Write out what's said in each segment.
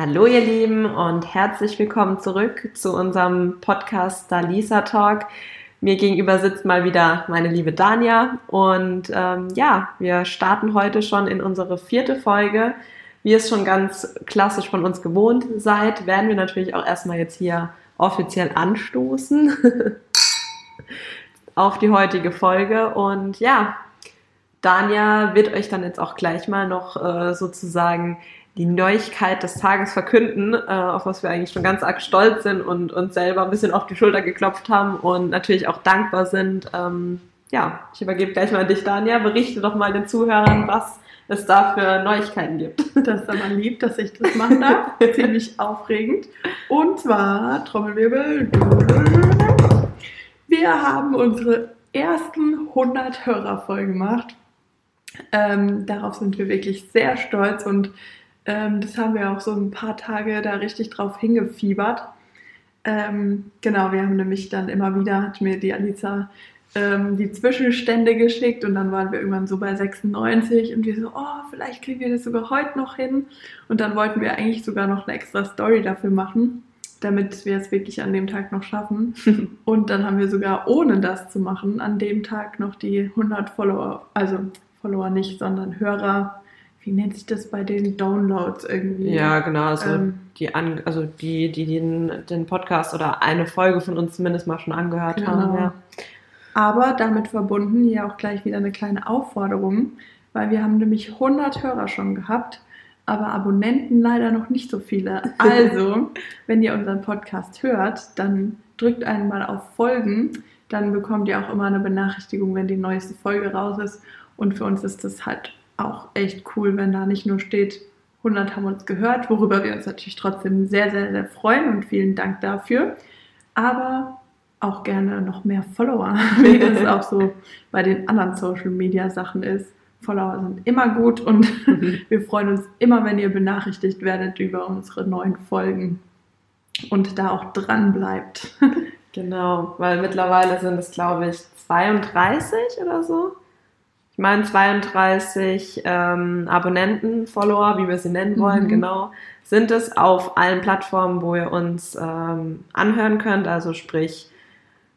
Hallo ihr Lieben und herzlich willkommen zurück zu unserem Podcast Dalisa Talk. Mir gegenüber sitzt mal wieder meine liebe Dania und ähm, ja, wir starten heute schon in unsere vierte Folge. Wie es schon ganz klassisch von uns gewohnt seid, werden wir natürlich auch erstmal jetzt hier offiziell anstoßen auf die heutige Folge und ja, Dania wird euch dann jetzt auch gleich mal noch äh, sozusagen die Neuigkeit des Tages verkünden, äh, auf was wir eigentlich schon ganz arg stolz sind und uns selber ein bisschen auf die Schulter geklopft haben und natürlich auch dankbar sind. Ähm, ja, ich übergebe gleich mal an dich, Dania. Berichte doch mal den Zuhörern, was es da für Neuigkeiten gibt. Das ist aber lieb, dass ich das machen darf. Ziemlich aufregend. Und zwar, Trommelwirbel, wir haben unsere ersten 100 Hörer voll gemacht. Ähm, darauf sind wir wirklich sehr stolz und ähm, das haben wir auch so ein paar Tage da richtig drauf hingefiebert. Ähm, genau, wir haben nämlich dann immer wieder, hat mir die Alisa ähm, die Zwischenstände geschickt und dann waren wir irgendwann so bei 96 und wir so, oh, vielleicht kriegen wir das sogar heute noch hin. Und dann wollten wir eigentlich sogar noch eine extra Story dafür machen, damit wir es wirklich an dem Tag noch schaffen. und dann haben wir sogar ohne das zu machen, an dem Tag noch die 100 Follower, also Follower nicht, sondern Hörer wie nennt sich das bei den Downloads irgendwie? Ja, genau, also ähm, die an, also die, die den, den Podcast oder eine Folge von uns zumindest mal schon angehört genau. haben. Ja. Aber damit verbunden hier auch gleich wieder eine kleine Aufforderung, weil wir haben nämlich 100 Hörer schon gehabt, aber Abonnenten leider noch nicht so viele. Also, wenn ihr unseren Podcast hört, dann drückt einmal auf Folgen, dann bekommt ihr auch immer eine Benachrichtigung, wenn die neueste Folge raus ist. Und für uns ist das halt auch echt cool, wenn da nicht nur steht, 100 haben uns gehört, worüber wir uns natürlich trotzdem sehr, sehr, sehr freuen und vielen Dank dafür. Aber auch gerne noch mehr Follower, wie das auch so bei den anderen Social Media Sachen ist. Follower sind immer gut und wir freuen uns immer, wenn ihr benachrichtigt werdet über unsere neuen Folgen und da auch dran bleibt. Genau, weil mittlerweile sind es, glaube ich, 32 oder so meine 32 ähm, Abonnenten, Follower, wie wir sie nennen wollen, mhm. genau, sind es auf allen Plattformen, wo ihr uns ähm, anhören könnt. Also sprich,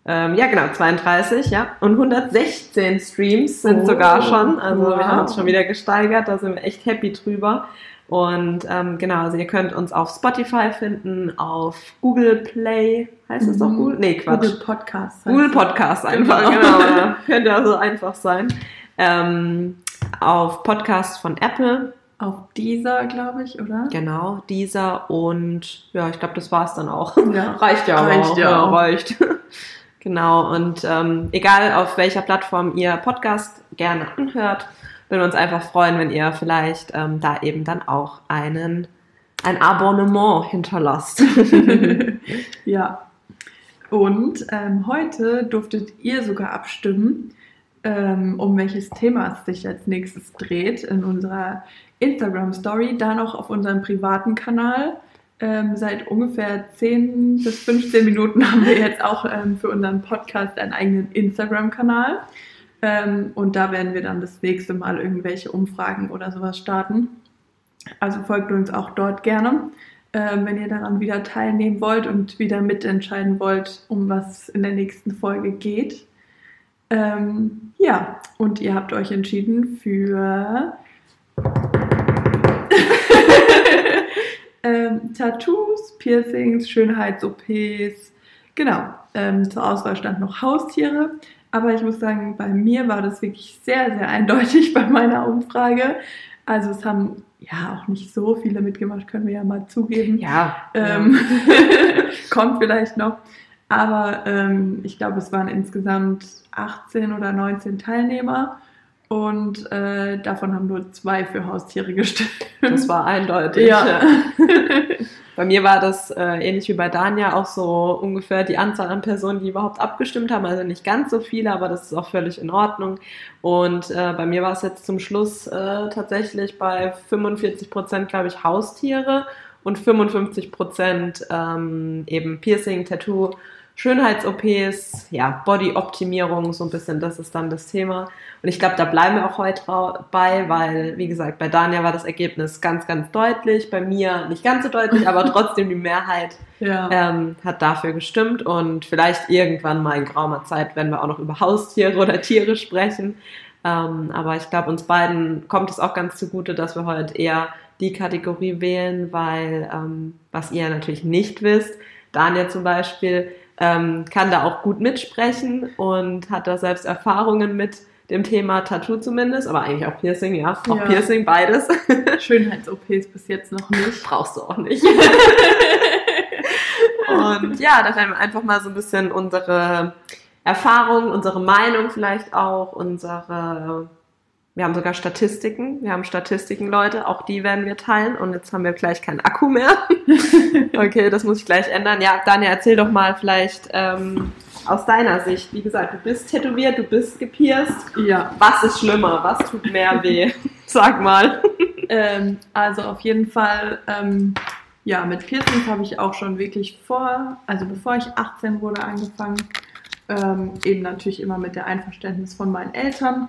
ähm, ja genau, 32, ja. Und 116 Streams sind oh, sogar schon. Also wow. wir haben uns schon wieder gesteigert, da sind wir echt happy drüber. Und ähm, genau, also ihr könnt uns auf Spotify finden, auf Google Play, heißt es mhm. doch Google? Nee, Quatsch. Google Podcast. Google Podcast einfach, genau. genau. Könnte also einfach sein ähm, auf Podcast von Apple. Auf dieser, glaube ich, oder? Genau, dieser und ja, ich glaube, das war es dann auch. Ja. reicht ja reicht auch. Ja, ja reicht. genau, und ähm, egal auf welcher Plattform ihr Podcast gerne anhört, würden wir uns einfach freuen, wenn ihr vielleicht ähm, da eben dann auch einen, ein Abonnement hinterlasst. ja. Und ähm, heute durftet ihr sogar abstimmen, ähm, um welches Thema es sich als nächstes dreht in unserer Instagram-Story, da noch auf unserem privaten Kanal. Ähm, seit ungefähr 10 bis 15 Minuten haben wir jetzt auch ähm, für unseren Podcast einen eigenen Instagram-Kanal. Ähm, und da werden wir dann das nächste Mal irgendwelche Umfragen oder sowas starten. Also folgt uns auch dort gerne, ähm, wenn ihr daran wieder teilnehmen wollt und wieder mitentscheiden wollt, um was in der nächsten Folge geht. Ähm, ja, und ihr habt euch entschieden für ähm, Tattoos, Piercings, Schönheits-OPs. Genau, ähm, zur Auswahl stand noch Haustiere. Aber ich muss sagen, bei mir war das wirklich sehr, sehr eindeutig bei meiner Umfrage. Also es haben ja auch nicht so viele mitgemacht, können wir ja mal zugeben. Ja. Ähm, kommt vielleicht noch. Aber ähm, ich glaube, es waren insgesamt 18 oder 19 Teilnehmer und äh, davon haben nur zwei für Haustiere gestimmt. Das war eindeutig. Ja. ja. bei mir war das äh, ähnlich wie bei Dania auch so ungefähr die Anzahl an Personen, die überhaupt abgestimmt haben. Also nicht ganz so viele, aber das ist auch völlig in Ordnung. Und äh, bei mir war es jetzt zum Schluss äh, tatsächlich bei 45 Prozent, glaube ich, Haustiere und 55 Prozent ähm, eben Piercing, Tattoo Schönheits-OPs, ja, Body-Optimierung, so ein bisschen, das ist dann das Thema. Und ich glaube, da bleiben wir auch heute bei, weil, wie gesagt, bei Dania war das Ergebnis ganz, ganz deutlich, bei mir nicht ganz so deutlich, aber trotzdem die Mehrheit ja. ähm, hat dafür gestimmt. Und vielleicht irgendwann mal in graumer Zeit, wenn wir auch noch über Haustiere oder Tiere sprechen. Ähm, aber ich glaube, uns beiden kommt es auch ganz zugute, dass wir heute eher die Kategorie wählen, weil, ähm, was ihr natürlich nicht wisst, Daniel zum Beispiel ähm, kann da auch gut mitsprechen und hat da selbst Erfahrungen mit dem Thema Tattoo zumindest, aber eigentlich auch Piercing, ja, auch ja. Piercing, beides. Schönheits-OPs bis jetzt noch nicht. Brauchst du auch nicht. und ja, da werden wir einfach mal so ein bisschen unsere Erfahrungen, unsere Meinung vielleicht auch, unsere wir haben sogar Statistiken. Wir haben Statistiken, Leute. Auch die werden wir teilen. Und jetzt haben wir gleich keinen Akku mehr. okay, das muss ich gleich ändern. Ja, Daniel, erzähl doch mal vielleicht ähm, aus deiner Sicht. Wie gesagt, du bist tätowiert, du bist gepierst. Ja. Was ist schlimmer? Was tut mehr weh? Sag mal. Ähm, also auf jeden Fall, ähm, ja, mit Piercings habe ich auch schon wirklich vor, also bevor ich 18 wurde, angefangen. Ähm, eben natürlich immer mit der Einverständnis von meinen Eltern.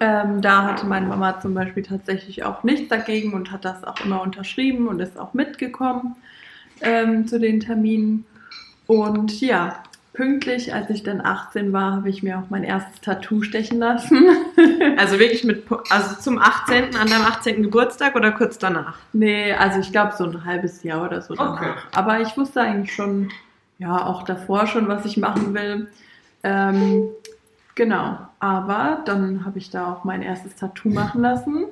Ähm, da hatte meine Mama zum Beispiel tatsächlich auch nichts dagegen und hat das auch immer unterschrieben und ist auch mitgekommen ähm, zu den Terminen. Und ja, pünktlich, als ich dann 18 war, habe ich mir auch mein erstes Tattoo stechen lassen. also wirklich mit, also zum 18., an deinem 18. Geburtstag oder kurz danach? Nee, also ich glaube so ein halbes Jahr oder so danach. Okay. Aber ich wusste eigentlich schon, ja, auch davor schon, was ich machen will. Ähm, Genau, aber dann habe ich da auch mein erstes Tattoo machen lassen.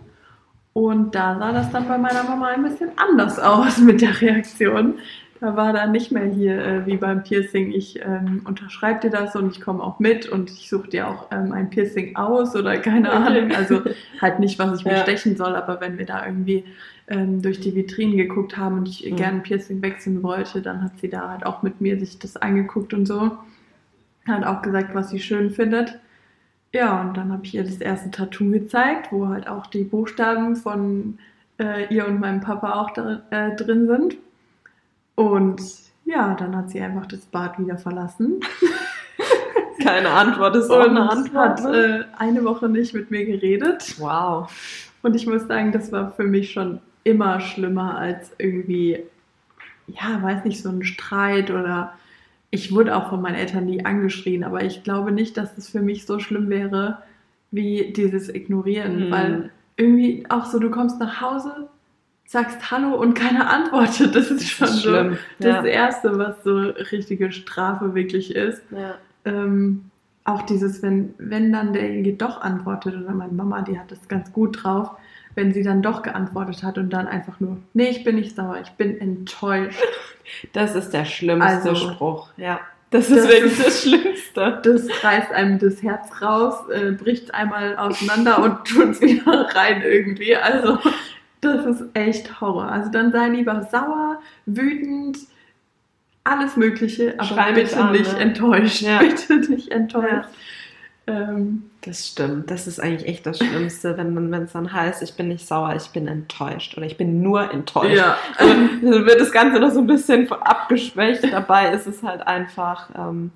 Und da sah das dann bei meiner Mama ein bisschen anders aus mit der Reaktion. Da war dann nicht mehr hier äh, wie beim Piercing, ich ähm, unterschreibe dir das und ich komme auch mit und ich suche dir auch ähm, ein Piercing aus oder keine Ahnung. Also halt nicht, was ich mir ja. stechen soll, aber wenn wir da irgendwie ähm, durch die Vitrinen geguckt haben und ich mhm. gerne ein Piercing wechseln wollte, dann hat sie da halt auch mit mir sich das angeguckt und so. Hat auch gesagt, was sie schön findet. Ja, und dann habe ich ihr das erste Tattoo gezeigt, wo halt auch die Buchstaben von äh, ihr und meinem Papa auch da, äh, drin sind. Und ja, dann hat sie einfach das Bad wieder verlassen. Keine Antwort ist auch eine Antwort. Hat ne? äh, eine Woche nicht mit mir geredet. Wow. Und ich muss sagen, das war für mich schon immer schlimmer als irgendwie, ja, weiß nicht, so ein Streit oder ich wurde auch von meinen Eltern nie angeschrien, aber ich glaube nicht, dass es für mich so schlimm wäre wie dieses Ignorieren, mhm. weil irgendwie auch so, du kommst nach Hause, sagst Hallo und keiner antwortet. Das ist das schon ist so ja. das Erste, was so richtige Strafe wirklich ist. Ja. Ähm, auch dieses, wenn, wenn dann derjenige doch antwortet, oder meine Mama, die hat das ganz gut drauf, wenn sie dann doch geantwortet hat und dann einfach nur, nee, ich bin nicht sauer, ich bin enttäuscht. Das ist der schlimmste also, Spruch, ja. Das ist das wirklich ist, das Schlimmste. Das reißt einem das Herz raus, äh, bricht einmal auseinander und tut es wieder rein irgendwie. Also, das ist echt Horror. Also, dann sei lieber sauer, wütend, alles Mögliche, aber Schrei bitte an, nicht ne? enttäuscht. Ja. Bitte nicht enttäuscht. Ja. Ähm, das stimmt. Das ist eigentlich echt das Schlimmste, wenn es dann heißt, ich bin nicht sauer, ich bin enttäuscht oder ich bin nur enttäuscht. Ja. Dann wird das Ganze noch so ein bisschen abgeschwächt. Dabei ist es halt einfach, ähm,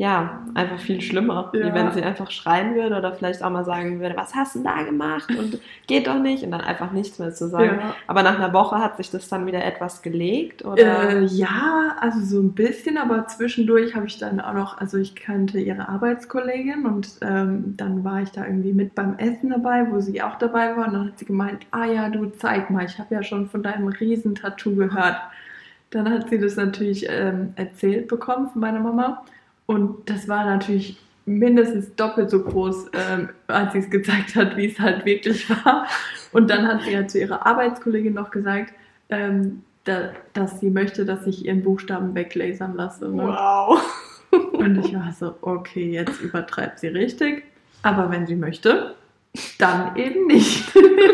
ja, einfach viel schlimmer, ja. wie wenn sie einfach schreien würde oder vielleicht auch mal sagen würde, was hast du da gemacht und geht doch nicht und dann einfach nichts mehr zu sagen. Ja. Aber nach einer Woche hat sich das dann wieder etwas gelegt, oder? Äh, ja, also so ein bisschen, aber zwischendurch habe ich dann auch noch, also ich kannte ihre Arbeitskollegin und ähm, dann war ich da irgendwie mit beim Essen dabei, wo sie auch dabei war und dann hat sie gemeint, ah ja, du zeig mal, ich habe ja schon von deinem Riesentattoo gehört. Dann hat sie das natürlich ähm, erzählt bekommen von meiner Mama. Und das war natürlich mindestens doppelt so groß, ähm, als sie es gezeigt hat, wie es halt wirklich war. Und dann hat sie ja zu ihrer Arbeitskollegin noch gesagt, ähm, da, dass sie möchte, dass ich ihren Buchstaben weglasern lasse. Ne? Wow. Und ich war so, okay, jetzt übertreibt sie richtig. Aber wenn sie möchte, dann eben nicht.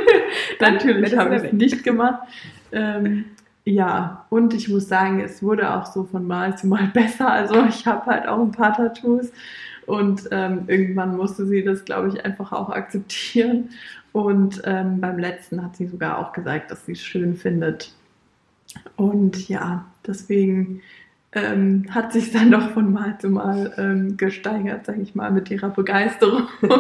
Natürlich habe ich es nicht gemacht. Ähm, ja, und ich muss sagen, es wurde auch so von Mal zu Mal besser. Also ich habe halt auch ein paar Tattoos und ähm, irgendwann musste sie das, glaube ich, einfach auch akzeptieren. Und ähm, beim letzten hat sie sogar auch gesagt, dass sie es schön findet. Und ja, deswegen ähm, hat sich dann doch von Mal zu Mal ähm, gesteigert, sage ich mal, mit ihrer Begeisterung.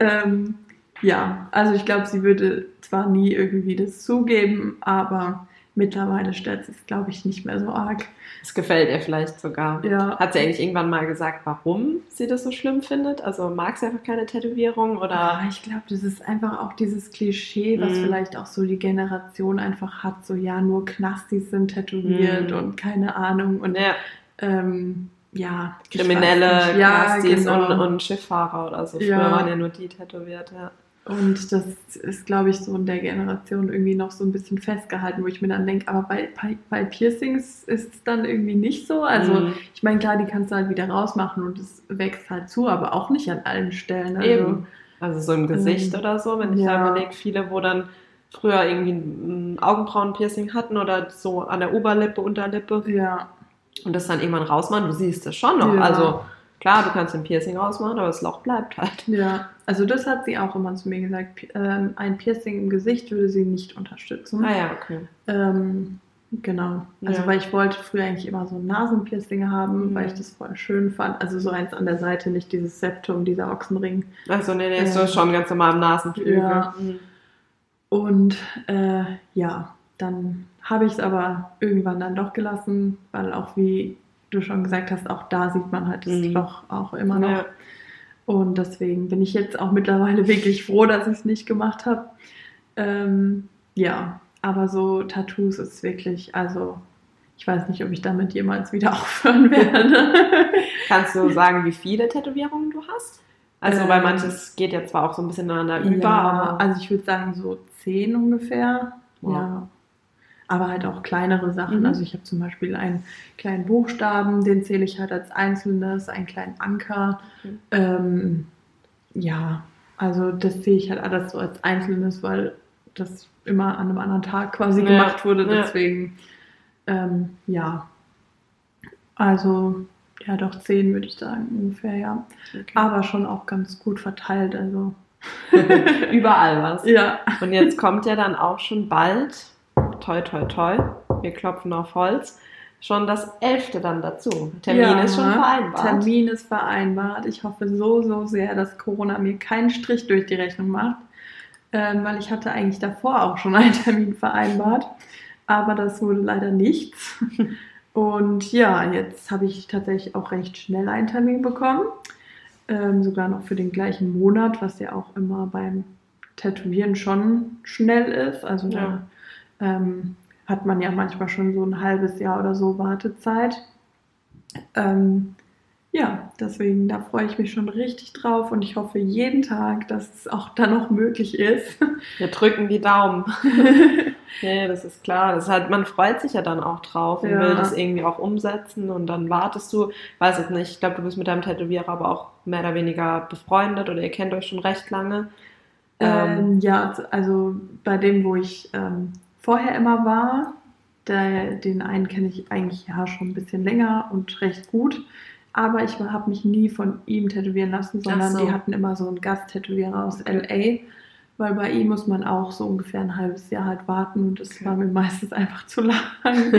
ähm, ja, also ich glaube, sie würde zwar nie irgendwie das zugeben, aber mittlerweile stört es, glaube ich, nicht mehr so arg. Es gefällt ihr vielleicht sogar. Ja. Hat sie eigentlich irgendwann mal gesagt, warum sie das so schlimm findet? Also mag sie einfach keine Tätowierung oder? Ja, ich glaube, das ist einfach auch dieses Klischee, was Mhm. vielleicht auch so die Generation einfach hat, so ja, nur Knastis sind tätowiert Mhm. und keine Ahnung und Ja, ähm, ja, Kriminelle, nicht. ja, genau. und, und Schifffahrer oder so. Früher Ja. waren ja nur die tätowiert, ja. Und das ist, glaube ich, so in der Generation irgendwie noch so ein bisschen festgehalten, wo ich mir dann denke, aber bei, bei, bei Piercings ist es dann irgendwie nicht so. Also, Mhm. ich meine, klar, die kannst du halt wieder rausmachen und es wächst halt zu, aber auch nicht an allen Stellen. Also, Eben. Also so im Gesicht Ähm, oder so, wenn ich ja. da überlege, viele, wo dann früher irgendwie ein Augenbrauenpiercing hatten oder so an der Oberlippe, Unterlippe Ja, und das dann irgendwann rausmachen, du siehst es schon noch. Ja. Also klar, du kannst ein Piercing rausmachen, aber das Loch bleibt halt. ja. Also, das hat sie auch immer zu mir gesagt. Ähm, ein Piercing im Gesicht würde sie nicht unterstützen. Ah ja, okay. Ähm, genau. Also, Ja. weil ich wollte früher eigentlich immer so ein Nasenpiercing haben, Mhm. weil ich das voll schön fand. Also, so eins an der Seite, nicht dieses Septum, dieser Ochsenring. Also nee, nee, ist so Ähm, schon ganz normal im Nasenflügel. Ja. Mhm. Und äh, ja, dann habe ich es aber irgendwann dann doch gelassen, weil auch wie du schon gesagt hast, auch da sieht man halt das Mhm. Loch auch immer noch. Ja. Und deswegen bin ich jetzt auch mittlerweile wirklich froh, dass ich es nicht gemacht habe. Ähm, ja, aber so Tattoos ist wirklich, also ich weiß nicht, ob ich damit jemals wieder aufhören werde. Kannst du sagen, wie viele Tätowierungen du hast? Also, Ähm, weil manches geht ja zwar auch so ein bisschen ineinander über, ja, aber also ich würde sagen so zehn ungefähr. Wow. Ja. Aber halt auch kleinere Sachen. Mhm. Also ich habe zum Beispiel einen kleinen Buchstaben, den zähle ich halt als einzelnes, einen kleinen Anker. Mhm. Ähm, ja, also das sehe ich halt alles so als einzelnes, weil das immer an einem anderen Tag quasi Ja, gemacht wurde. ja. Deswegen, ähm, ja. Also, ja, doch zehn würde ich sagen, ungefähr, ja. okay. Aber schon auch ganz gut verteilt. Also, überall was. ja. Und jetzt kommt ja dann auch schon bald, toi toi toi, wir klopfen auf Holz, schon das elfte dann dazu. Termin Ja, ist schon vereinbart. Termin ist vereinbart. Ich hoffe so, so sehr, dass Corona mir keinen Strich durch die Rechnung macht, ähm, weil ich hatte eigentlich davor auch schon einen Termin vereinbart, aber das wurde leider nichts. Und ja, jetzt habe ich tatsächlich auch recht schnell einen Termin bekommen, ähm, sogar noch für den gleichen Monat, was ja auch immer beim Tätowieren schon schnell ist. Also Ja. da ähm, hat man ja manchmal schon so ein halbes Jahr oder so Wartezeit. Ähm, ja, deswegen, da freue ich mich schon richtig drauf und ich hoffe jeden Tag, dass es auch dann noch möglich ist. Wir drücken die Daumen. nee, das ist klar. Das ist halt, man freut sich ja dann auch drauf und Ja. will das irgendwie auch umsetzen und dann wartest du, weiß es nicht, ich glaube, du bist mit deinem Tätowierer aber auch mehr oder weniger befreundet oder ihr kennt euch schon recht lange. Ähm, Ähm, ja, also bei dem, wo ich ähm, vorher immer war, der, den einen kenne ich eigentlich ja schon ein bisschen länger und recht gut. Aber ich habe mich nie von ihm tätowieren lassen, sondern so. die hatten immer so einen Gasttätowierer aus LA. Weil bei ihm muss man auch so ungefähr ein halbes Jahr halt warten und das Okay. war mir meistens einfach zu lang,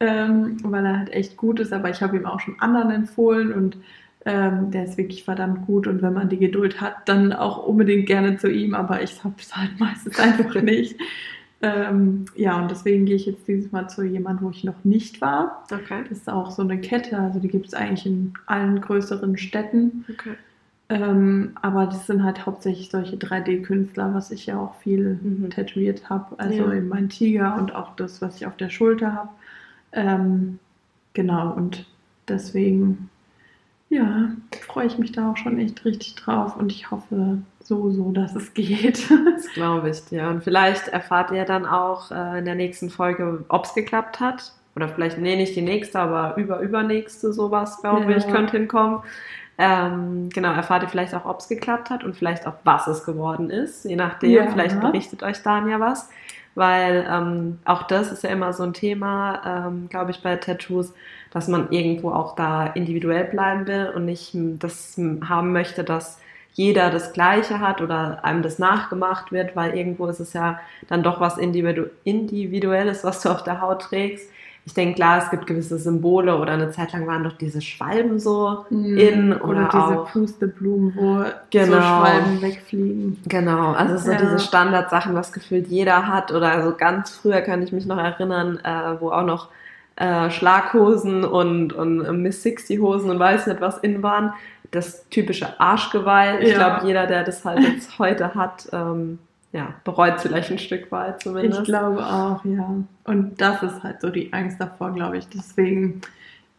ähm, weil er halt echt gut ist. Aber ich habe ihm auch schon anderen empfohlen und ähm, der ist wirklich verdammt gut und wenn man die Geduld hat, dann auch unbedingt gerne zu ihm, aber ich habe es halt meistens einfach nicht. Ähm, ja, und deswegen gehe ich jetzt dieses Mal zu jemandem, wo ich noch nicht war. okay. Das ist auch so eine Kette, also die gibt es eigentlich in allen größeren Städten. okay. Ähm, aber das sind halt hauptsächlich solche 3D-Künstler, was ich ja auch viel Mhm. tätowiert habe. Also Ja. eben mein Tiger und auch das, was ich auf der Schulter habe. Ähm, genau, und deswegen, ja, freue ich mich da auch schon echt richtig drauf und ich hoffe so, so, dass es geht. Das glaube ich dir. Und vielleicht erfahrt ihr dann auch äh, in der nächsten Folge, ob es geklappt hat. Oder vielleicht, nee, nicht die nächste, aber über übernächste sowas, glaube Ja. ich, könnte hinkommen. Ähm, genau, erfahrt ihr vielleicht auch, ob es geklappt hat und vielleicht auch, was es geworden ist. Je nachdem, Ja. vielleicht berichtet euch Dania was. Weil ähm, auch das ist ja immer so ein Thema, ähm, glaube ich, bei Tattoos, dass man irgendwo auch da individuell bleiben will und nicht das haben möchte, dass jeder das Gleiche hat oder einem das nachgemacht wird, weil irgendwo ist es ja dann doch was Individu Individuelles, was du auf der Haut trägst. ich denke, klar, es gibt gewisse Symbole oder eine Zeit lang waren doch diese Schwalben so Mhm. in oder, Oder diese auch. Pusteblumen, wo so Genau. Schwalben wegfliegen. Genau, also so Ja. diese Standardsachen, was gefühlt jeder hat. Oder also ganz früher kann ich mich noch erinnern, äh, wo auch noch äh, Schlaghosen und, und Miss 60 Hosen und weiß nicht was in waren. Das typische Arschgeweih. Ich Ja. glaube, jeder, der das halt jetzt heute hat, ähm, ja, bereut es vielleicht ein Stück weit zumindest. Ich glaube auch, ja. Und das ist halt so die Angst davor, glaube ich. Deswegen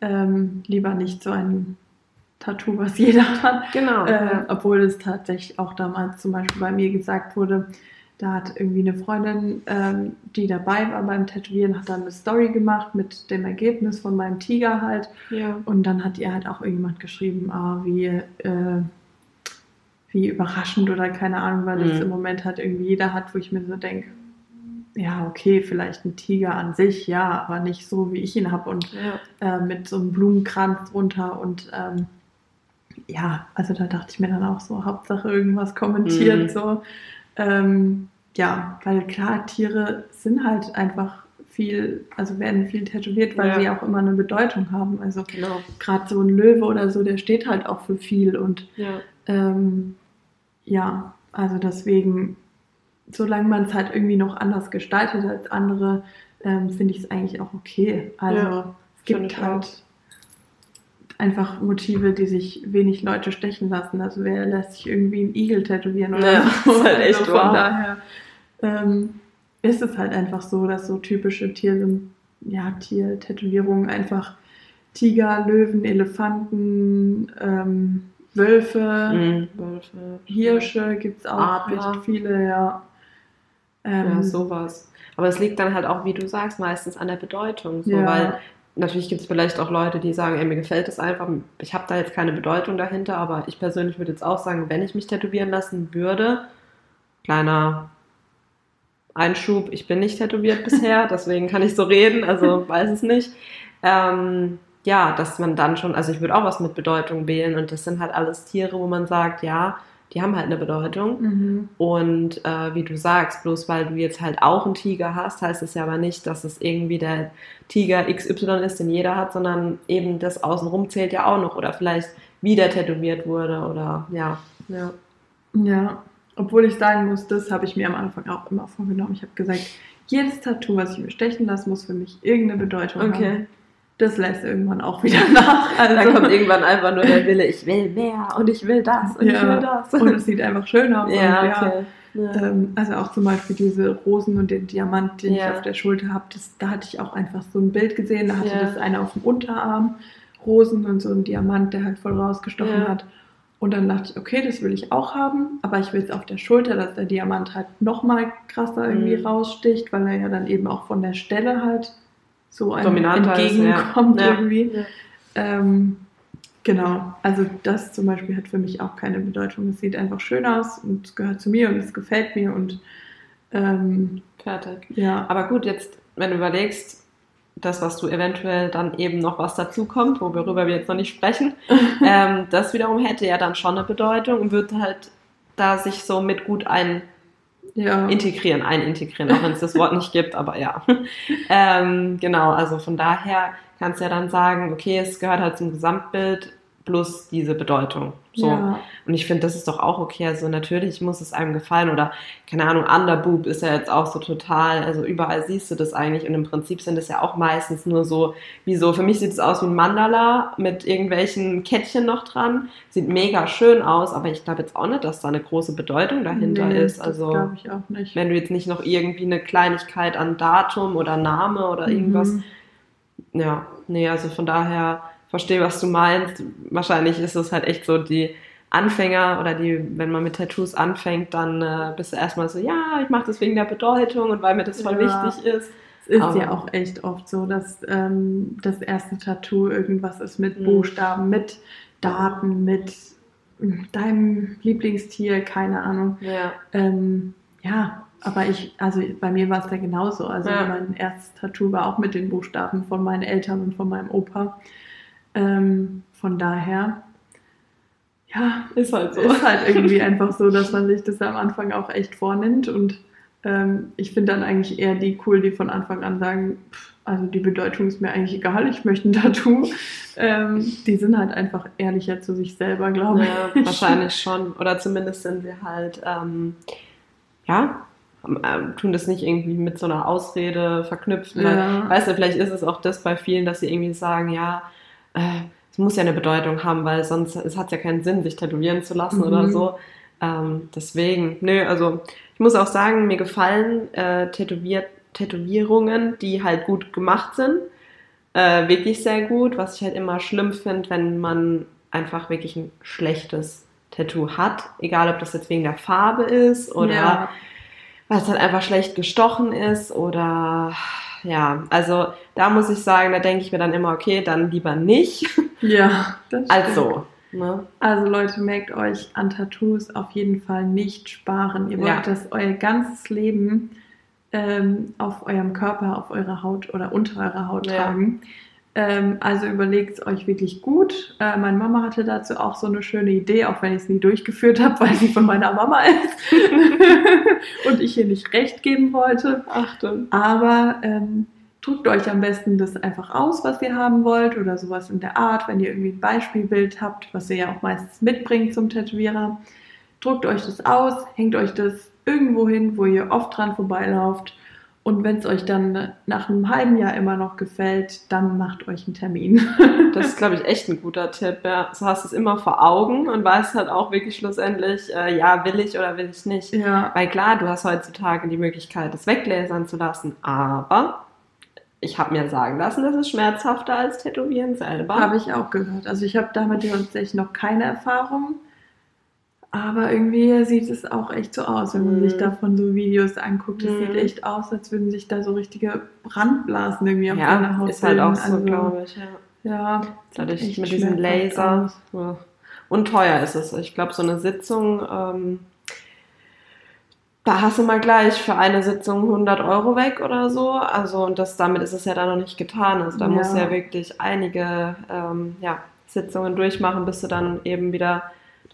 ähm, lieber nicht so ein Tattoo, was jeder hat. Genau. Äh, obwohl es tatsächlich auch damals zum Beispiel bei mir gesagt wurde, da hat irgendwie eine Freundin, ähm, die dabei war beim Tätowieren, hat dann eine Story gemacht mit dem Ergebnis von meinem Tiger halt. ja. Und dann hat ihr halt auch irgendjemand geschrieben, ah, wie, äh, wie überraschend oder keine Ahnung, weil das Mhm. im Moment halt irgendwie jeder hat, wo ich mir so denke, ja, okay, vielleicht ein Tiger an sich, ja, aber nicht so, wie ich ihn habe und ja. äh, mit so einem Blumenkranz drunter und ähm, ja, also da dachte ich mir dann auch so, Hauptsache irgendwas kommentiert, Mhm. so. Ähm, ja, weil klar, Tiere sind halt einfach viel, also werden viel tätowiert, weil Ja. sie auch immer eine Bedeutung haben. Also Genau. gerade so ein Löwe oder so, der steht halt auch für viel und Ja. ähm, ja, also deswegen, solange man es halt irgendwie noch anders gestaltet als andere, ähm, finde ich es eigentlich auch okay. Also Ja, es gibt halt einfach Motive, die sich wenig Leute stechen lassen. Also wer lässt sich irgendwie einen Igel tätowieren oder Ja, so. ist halt echt also wahr. von daher ähm, ist es halt einfach so, dass so typische Tier, ja, Tiertätowierungen einfach Tiger, Löwen, Elefanten, ähm, Wölfe, Mhm. Wölfe. Hirsche gibt es auch Adler. recht viele, ja. Ähm, Ja, sowas. Aber es liegt dann halt auch, wie du sagst, meistens an der Bedeutung. So, Ja. Weil natürlich gibt es vielleicht auch Leute, die sagen, ey, mir gefällt es einfach, ich habe da jetzt keine Bedeutung dahinter, aber ich persönlich würde jetzt auch sagen, wenn ich mich tätowieren lassen würde, kleiner Einschub, ich bin nicht tätowiert bisher, deswegen kann ich so reden, also weiß es nicht. Ähm, ja, dass man dann schon, also ich würde auch was mit Bedeutung wählen und das sind halt alles Tiere, wo man sagt, ja, die haben halt eine Bedeutung. Mhm. Und äh, wie du sagst, bloß weil du jetzt halt auch einen Tiger hast, heißt es ja aber nicht, dass es irgendwie der Tiger XY ist, den jeder hat, sondern eben das Außenrum zählt ja auch noch oder vielleicht wieder tätowiert wurde oder ja. Ja. Ja, obwohl ich sagen muss, das habe ich mir am Anfang auch immer vorgenommen. Ich habe gesagt, jedes Tattoo, was ich mir stechen lasse, muss für mich irgendeine Bedeutung haben. Okay. Das lässt irgendwann auch wieder nach. Also, Da kommt irgendwann einfach nur der Wille, ich will mehr und ich will das und ich Ja. will das. und es sieht einfach schön aus. ja, ja, okay. Ja. Ähm, also auch zum Beispiel diese Rosen und den Diamant, den ich auf der Schulter habe, da hatte ich auch einfach so ein Bild gesehen, da hatte das eine auf dem Unterarm, Rosen und so ein Diamant, der halt voll rausgestochen hat. Und dann dachte ich, okay, das will ich auch haben, aber ich will es auf der Schulter, dass der Diamant halt nochmal krasser irgendwie Mhm. raussticht, weil er ja dann eben auch von der Stelle halt so einem Dominanter ist, ja. entgegenkommt Ja. irgendwie. Ja. Ähm, genau, also das zum Beispiel hat für mich auch keine Bedeutung. Es sieht einfach schön aus und es gehört zu mir und es gefällt mir und ähm, Fertig. ja, Aber gut, jetzt, wenn du überlegst, das, was du eventuell dann eben noch was dazu kommt, worüber wir jetzt noch nicht sprechen, ähm, das wiederum hätte ja dann schon eine Bedeutung und würde halt da sich so mit gut ein ja, integrieren, einintegrieren, auch wenn es das Wort nicht gibt, aber ja. ähm, genau, also von daher kannst du ja dann sagen, okay, es gehört halt zum Gesamtbild plus diese Bedeutung. So. ja, Und ich finde, das ist doch auch okay. Also natürlich muss es einem gefallen oder keine Ahnung, Underboob ist ja jetzt auch so total, also überall siehst du das eigentlich und im Prinzip sind es ja auch meistens nur so, wie so, für mich sieht es aus wie ein Mandala mit irgendwelchen Kettchen noch dran. Sieht mega schön aus, aber ich glaube jetzt auch nicht, dass da eine große Bedeutung dahinter nee, ist. Also glaube ich auch nicht. wenn du jetzt nicht noch irgendwie eine Kleinigkeit an Datum oder Name oder irgendwas Mhm. ja, nee, also von daher verstehe, was du meinst. Wahrscheinlich ist es halt echt so die Anfänger oder die, wenn man mit Tattoos anfängt, dann äh, bist du erstmal so, ja, ich mache das wegen der Bedeutung und weil mir das voll Ja. wichtig ist. Es ist Aber- ja auch echt oft so, dass ähm, das erste Tattoo irgendwas ist mit Mhm. Buchstaben, mit Daten, mit deinem Lieblingstier, keine Ahnung. Ja, Ähm, ja, aber ich, also bei mir war es ja genauso. Also Ja. mein erstes Tattoo war auch mit den Buchstaben von meinen Eltern und von meinem Opa. Ähm, von daher, ja, ist halt so. ist halt irgendwie einfach so, dass man sich das am Anfang auch echt vornimmt. Und ähm, ich finde dann eigentlich eher die cool, die von Anfang an sagen, pff, also die Bedeutung ist mir eigentlich egal, ich möchte ein Tattoo. Ähm, die sind halt einfach ehrlicher zu sich selber, glaube ja, ich. Wahrscheinlich schon. Oder zumindest sind sie halt, ähm, ja, ähm, tun das nicht irgendwie mit so einer Ausrede verknüpfen. Ja. weißt du, vielleicht ist es auch das bei vielen, dass sie irgendwie sagen, ja, es muss ja eine Bedeutung haben, weil sonst es hat ja keinen Sinn, sich tätowieren zu lassen mhm. oder so. Ähm, deswegen, nö, also ich muss auch sagen, mir gefallen äh, tätowiert, Tätowierungen, die halt gut gemacht sind. Äh, wirklich sehr gut. Was ich halt immer schlimm finde, wenn man einfach wirklich ein schlechtes Tattoo hat. Egal, ob das jetzt wegen der Farbe ist oder ja. Weil es halt einfach schlecht gestochen ist oder ja, also da muss ich sagen, da denke ich mir dann immer, okay, dann lieber nicht. Ja, das stimmt. Also, Ne? Also Leute, merkt euch an Tattoos auf jeden Fall nicht sparen. Ihr wollt ja. das euer ganzes Leben ähm, auf eurem Körper, auf eurer Haut oder unter eurer Haut ja. tragen. Ähm, also überlegt es euch wirklich gut. Äh, meine Mama hatte dazu auch so eine schöne Idee, auch wenn ich es nie durchgeführt habe, weil sie von meiner Mama ist und ich ihr nicht recht geben wollte. Achtung. Aber ähm, druckt euch am besten das einfach aus, was ihr haben wollt oder sowas in der Art, wenn ihr irgendwie ein Beispielbild habt, was ihr ja auch meistens mitbringt zum Tätowierer. Druckt euch das aus, hängt euch das irgendwo hin, wo ihr oft dran vorbeilauft. Und wenn es euch dann nach einem halben Jahr immer noch gefällt, dann macht euch einen Termin. das ist, glaube ich, echt ein guter Tipp. Ja. So hast es immer vor Augen und weißt halt auch wirklich schlussendlich, äh, ja, will ich oder will ich nicht. Ja. Weil klar, du hast heutzutage die Möglichkeit, das weglasern zu lassen, aber ich habe mir sagen lassen, das ist schmerzhafter als Tätowieren selber. Habe ich auch gehört. Also ich habe damit tatsächlich noch keine Erfahrung. Aber irgendwie sieht es auch echt so aus, wenn man mm. sich mhm. davon so Videos anguckt. Es mm. sieht mhm. echt aus, als würden sich da so richtige Brandblasen irgendwie auf ja, deiner Haut ist halt auch so, also, glaube ich. Ja, ja dadurch mit diesem Laser. Und teuer ist es. Ich glaube, so eine Sitzung ähm, da hast du mal gleich für eine Sitzung 100 Euro weg oder so. Also, und das, damit ist es ja dann noch nicht getan. Also, da ja. musst du ja wirklich einige ähm, ja, Sitzungen durchmachen, bis du dann eben wieder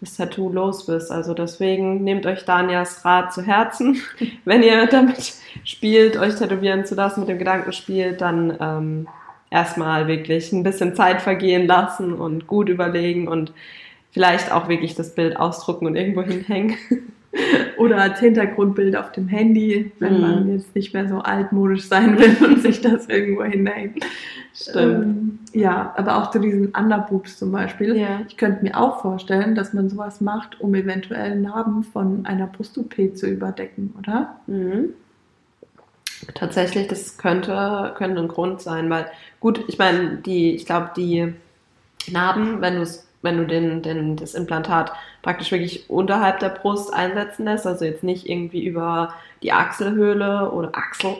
das Tattoo los bist. Also, deswegen nehmt euch Danias Rat zu Herzen. Wenn ihr damit spielt, euch tätowieren zu lassen, mit dem Gedanken spielt, dann ähm, erstmal wirklich ein bisschen Zeit vergehen lassen und gut überlegen und vielleicht auch wirklich das Bild ausdrucken und irgendwo hinhängen. Oder als Hintergrundbild auf dem Handy, wenn mhm. man jetzt nicht mehr so altmodisch sein will und sich das irgendwo hinhängt. Stimmt. Ähm, ja, aber auch zu diesen Underboobs zum Beispiel. Ja. Ich könnte mir auch vorstellen, dass man sowas macht, um eventuell Narben von einer Brust-OP zu überdecken, oder? Mhm. Tatsächlich, das könnte, könnte ein Grund sein, weil gut, ich meine, die, ich glaube, die Narben, wenn du es wenn du den, den, das Implantat praktisch wirklich unterhalb der Brust einsetzen lässt, also jetzt nicht irgendwie über die Achselhöhle oder Achsel,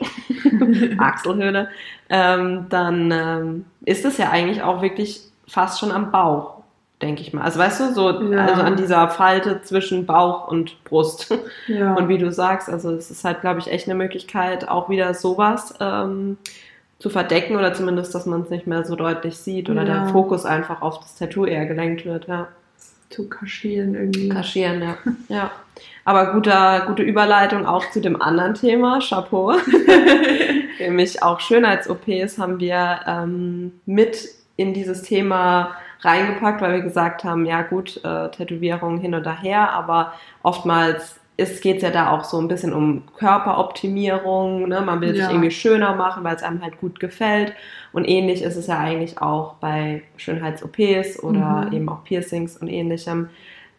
Achselhöhle, ähm, dann ähm, ist es ja eigentlich auch wirklich fast schon am Bauch, denke ich mal. Also weißt du, so ja. also an dieser Falte zwischen Bauch und Brust. Ja. Und wie du sagst, also es ist halt, glaube ich, echt eine Möglichkeit, auch wieder sowas ähm, zu verdecken oder zumindest, dass man es nicht mehr so deutlich sieht oder ja. der Fokus einfach auf das Tattoo eher gelenkt wird, ja. Zu kaschieren irgendwie. Kaschieren, ja. ja. Aber guter, gute Überleitung auch zu dem anderen Thema, Chapeau. Nämlich auch Schönheits-OPs haben wir ähm, mit in dieses Thema reingepackt, weil wir gesagt haben, ja gut, äh, Tätowierung hin und her, aber oftmals es geht ja da auch so ein bisschen um Körperoptimierung. Ne? Man will ja. sich irgendwie schöner machen, weil es einem halt gut gefällt. Und ähnlich ist es ja eigentlich auch bei Schönheits-OPs oder mhm. eben auch Piercings und ähnlichem,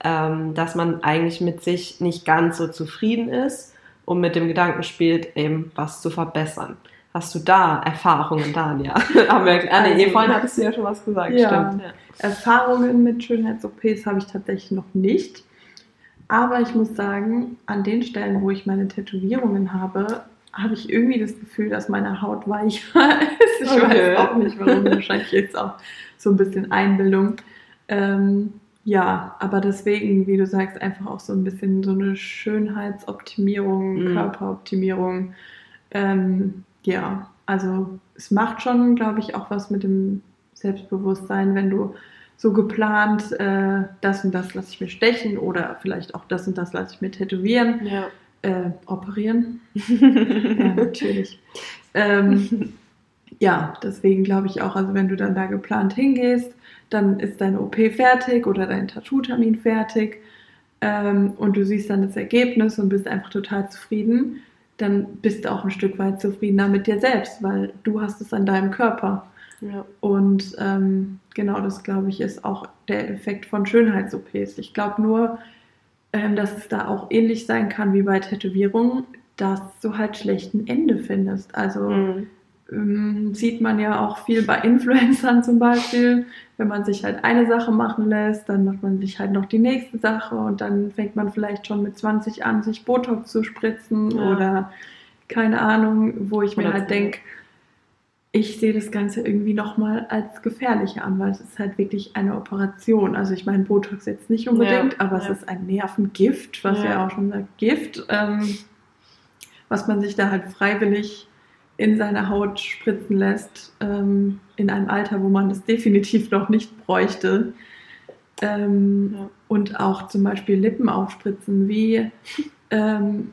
ähm, dass man eigentlich mit sich nicht ganz so zufrieden ist und mit dem Gedanken spielt, eben was zu verbessern. Hast du da Erfahrungen, Dania? Haben wir, ah, nee, also, vorhin hattest du ja schon was gesagt, ja. stimmt. Ja. Erfahrungen mit Schönheits-OPs habe ich tatsächlich noch nicht. Aber ich muss sagen, an den Stellen, wo ich meine Tätowierungen habe, habe ich irgendwie das Gefühl, dass meine Haut weicher ist. Ich okay. weiß auch nicht warum. Wahrscheinlich jetzt auch so ein bisschen Einbildung. Ähm, ja, aber deswegen, wie du sagst, einfach auch so ein bisschen so eine Schönheitsoptimierung, mhm. Körperoptimierung. Ähm, ja, also es macht schon, glaube ich, auch was mit dem Selbstbewusstsein, wenn du so geplant, äh, das und das lasse ich mir stechen oder vielleicht auch das und das lasse ich mir tätowieren. Ja. Äh, operieren. ja, natürlich. ähm, ja, deswegen glaube ich auch, also wenn du dann da geplant hingehst, dann ist deine OP fertig oder dein Tattoo-Termin fertig ähm, und du siehst dann das Ergebnis und bist einfach total zufrieden, dann bist du auch ein Stück weit zufriedener mit dir selbst, weil du hast es an deinem Körper. Ja. Und ähm, genau das, glaube ich, ist auch der Effekt von Schönheits-OPs. Ich glaube nur, ähm, dass es da auch ähnlich sein kann wie bei Tätowierungen, dass du halt schlechten Ende findest. Also mhm. ähm, sieht man ja auch viel bei Influencern zum Beispiel. Wenn man sich halt eine Sache machen lässt, dann macht man sich halt noch die nächste Sache und dann fängt man vielleicht schon mit 20 an, sich Botox zu spritzen ja. oder keine Ahnung, wo ich mir halt denke, ich sehe das Ganze irgendwie nochmal als gefährlicher an, weil es ist halt wirklich eine Operation. Also ich meine, Botox jetzt nicht unbedingt, ja, aber ja. es ist ein Nervengift, was ja, auch schon sagt, Gift, ähm, was man sich da halt freiwillig in seine Haut spritzen lässt, ähm, in einem Alter, wo man das definitiv noch nicht bräuchte. Ähm, und auch zum Beispiel Lippen aufspritzen, wie ähm,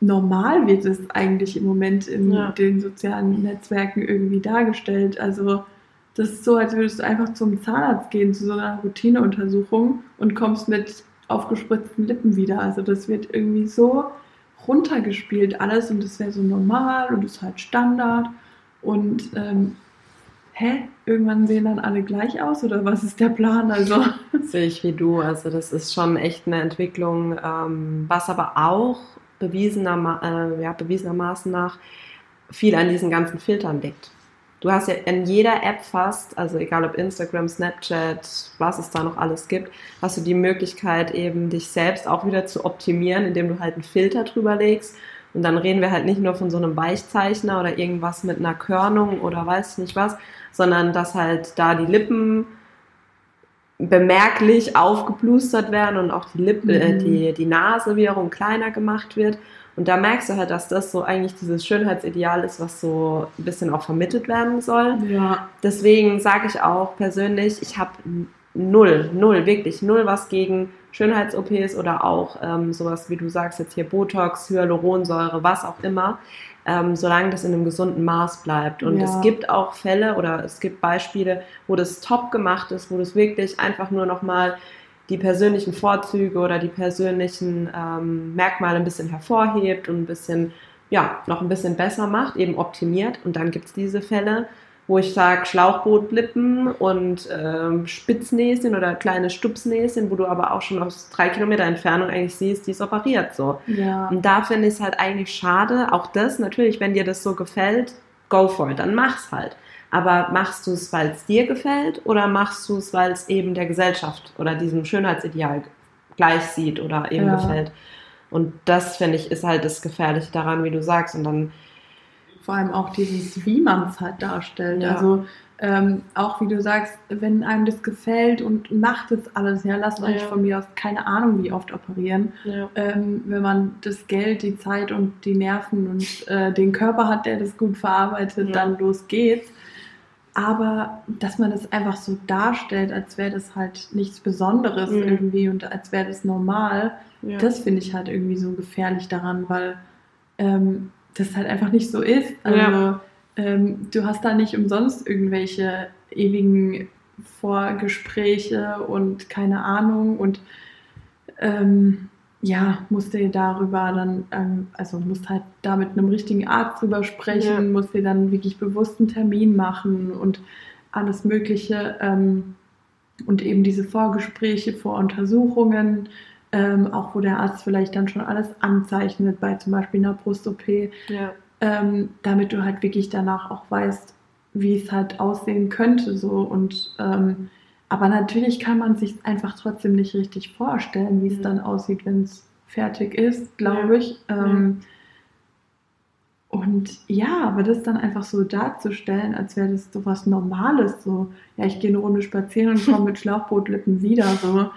normal wird es eigentlich im Moment in ja. den sozialen Netzwerken irgendwie dargestellt. Also das ist so, als würdest du einfach zum Zahnarzt gehen, zu so einer Routineuntersuchung und kommst mit aufgespritzten Lippen wieder. Also das wird irgendwie so runtergespielt alles und das wäre so normal und ist halt Standard. Und ähm, hä, irgendwann sehen dann alle gleich aus oder was ist der Plan? Also sehe ich wie du. Also das ist schon echt eine Entwicklung, ähm, was aber auch bewiesener, äh, ja, bewiesenermaßen nach viel an diesen ganzen Filtern liegt. Du hast ja in jeder App fast, also egal ob Instagram, Snapchat, was es da noch alles gibt, hast du die Möglichkeit eben dich selbst auch wieder zu optimieren, indem du halt einen Filter drüber legst. Und dann reden wir halt nicht nur von so einem Weichzeichner oder irgendwas mit einer Körnung oder weiß ich nicht was, sondern dass halt da die Lippen bemerklich aufgeplustert werden und auch die Lippe, äh, mhm. die, die Nase wiederum kleiner gemacht wird. Und da merkst du halt, dass das so eigentlich dieses Schönheitsideal ist, was so ein bisschen auch vermittelt werden soll. Ja. Deswegen sage ich auch persönlich, ich habe null, null, wirklich null was gegen Schönheits-OPs oder auch ähm, sowas wie du sagst jetzt hier Botox, Hyaluronsäure, was auch immer ähm, solange das in einem gesunden Maß bleibt. Und ja. es gibt auch Fälle oder es gibt Beispiele, wo das top gemacht ist, wo das wirklich einfach nur nochmal die persönlichen Vorzüge oder die persönlichen ähm, Merkmale ein bisschen hervorhebt und ein bisschen, ja, noch ein bisschen besser macht, eben optimiert. Und dann gibt es diese Fälle, wo ich sage Schlauchbootlippen und ähm, Spitznäschen oder kleine Stupsnäschen, wo du aber auch schon aus drei Kilometer Entfernung eigentlich siehst, die ist operiert so. Ja. Und da finde ich es halt eigentlich schade. Auch das natürlich, wenn dir das so gefällt, go for it, dann mach's halt. Aber machst du es, weil es dir gefällt oder machst du es, weil es eben der Gesellschaft oder diesem Schönheitsideal gleich sieht oder eben ja. gefällt? Und das finde ich ist halt das Gefährliche daran, wie du sagst. Und dann vor allem auch dieses, wie man es halt darstellt. Ja. Also ähm, auch wie du sagst, wenn einem das gefällt und macht es alles, ja, lasst euch ja. von mir aus keine Ahnung wie oft operieren. Ja. Ähm, wenn man das Geld, die Zeit und die Nerven und äh, den Körper hat, der das gut verarbeitet, dann los geht's. Aber dass man das einfach so darstellt, als wäre das halt nichts Besonderes mhm. irgendwie und als wäre das normal, das finde ich halt irgendwie so gefährlich daran, weil ähm, das halt einfach nicht so ist. Also ja. ähm, du hast da nicht umsonst irgendwelche ewigen Vorgespräche und keine Ahnung und ähm, ja, musst du darüber dann, ähm, also musst halt da mit einem richtigen Arzt drüber sprechen, ja. musst dir dann wirklich bewusst einen Termin machen und alles Mögliche ähm, und eben diese Vorgespräche, Voruntersuchungen ähm, auch wo der Arzt vielleicht dann schon alles anzeichnet, bei zum Beispiel einer Brust-OP, ja. ähm, damit du halt wirklich danach auch weißt, wie es halt aussehen könnte. So. Und, ähm, aber natürlich kann man sich einfach trotzdem nicht richtig vorstellen, wie es mhm. dann aussieht, wenn es fertig ist, glaube ja. ich. Ähm, und ja, aber das dann einfach so darzustellen, als wäre das so was Normales, so, ja, ich gehe eine Runde spazieren und komme mit Schlauchbootlippen wieder, so,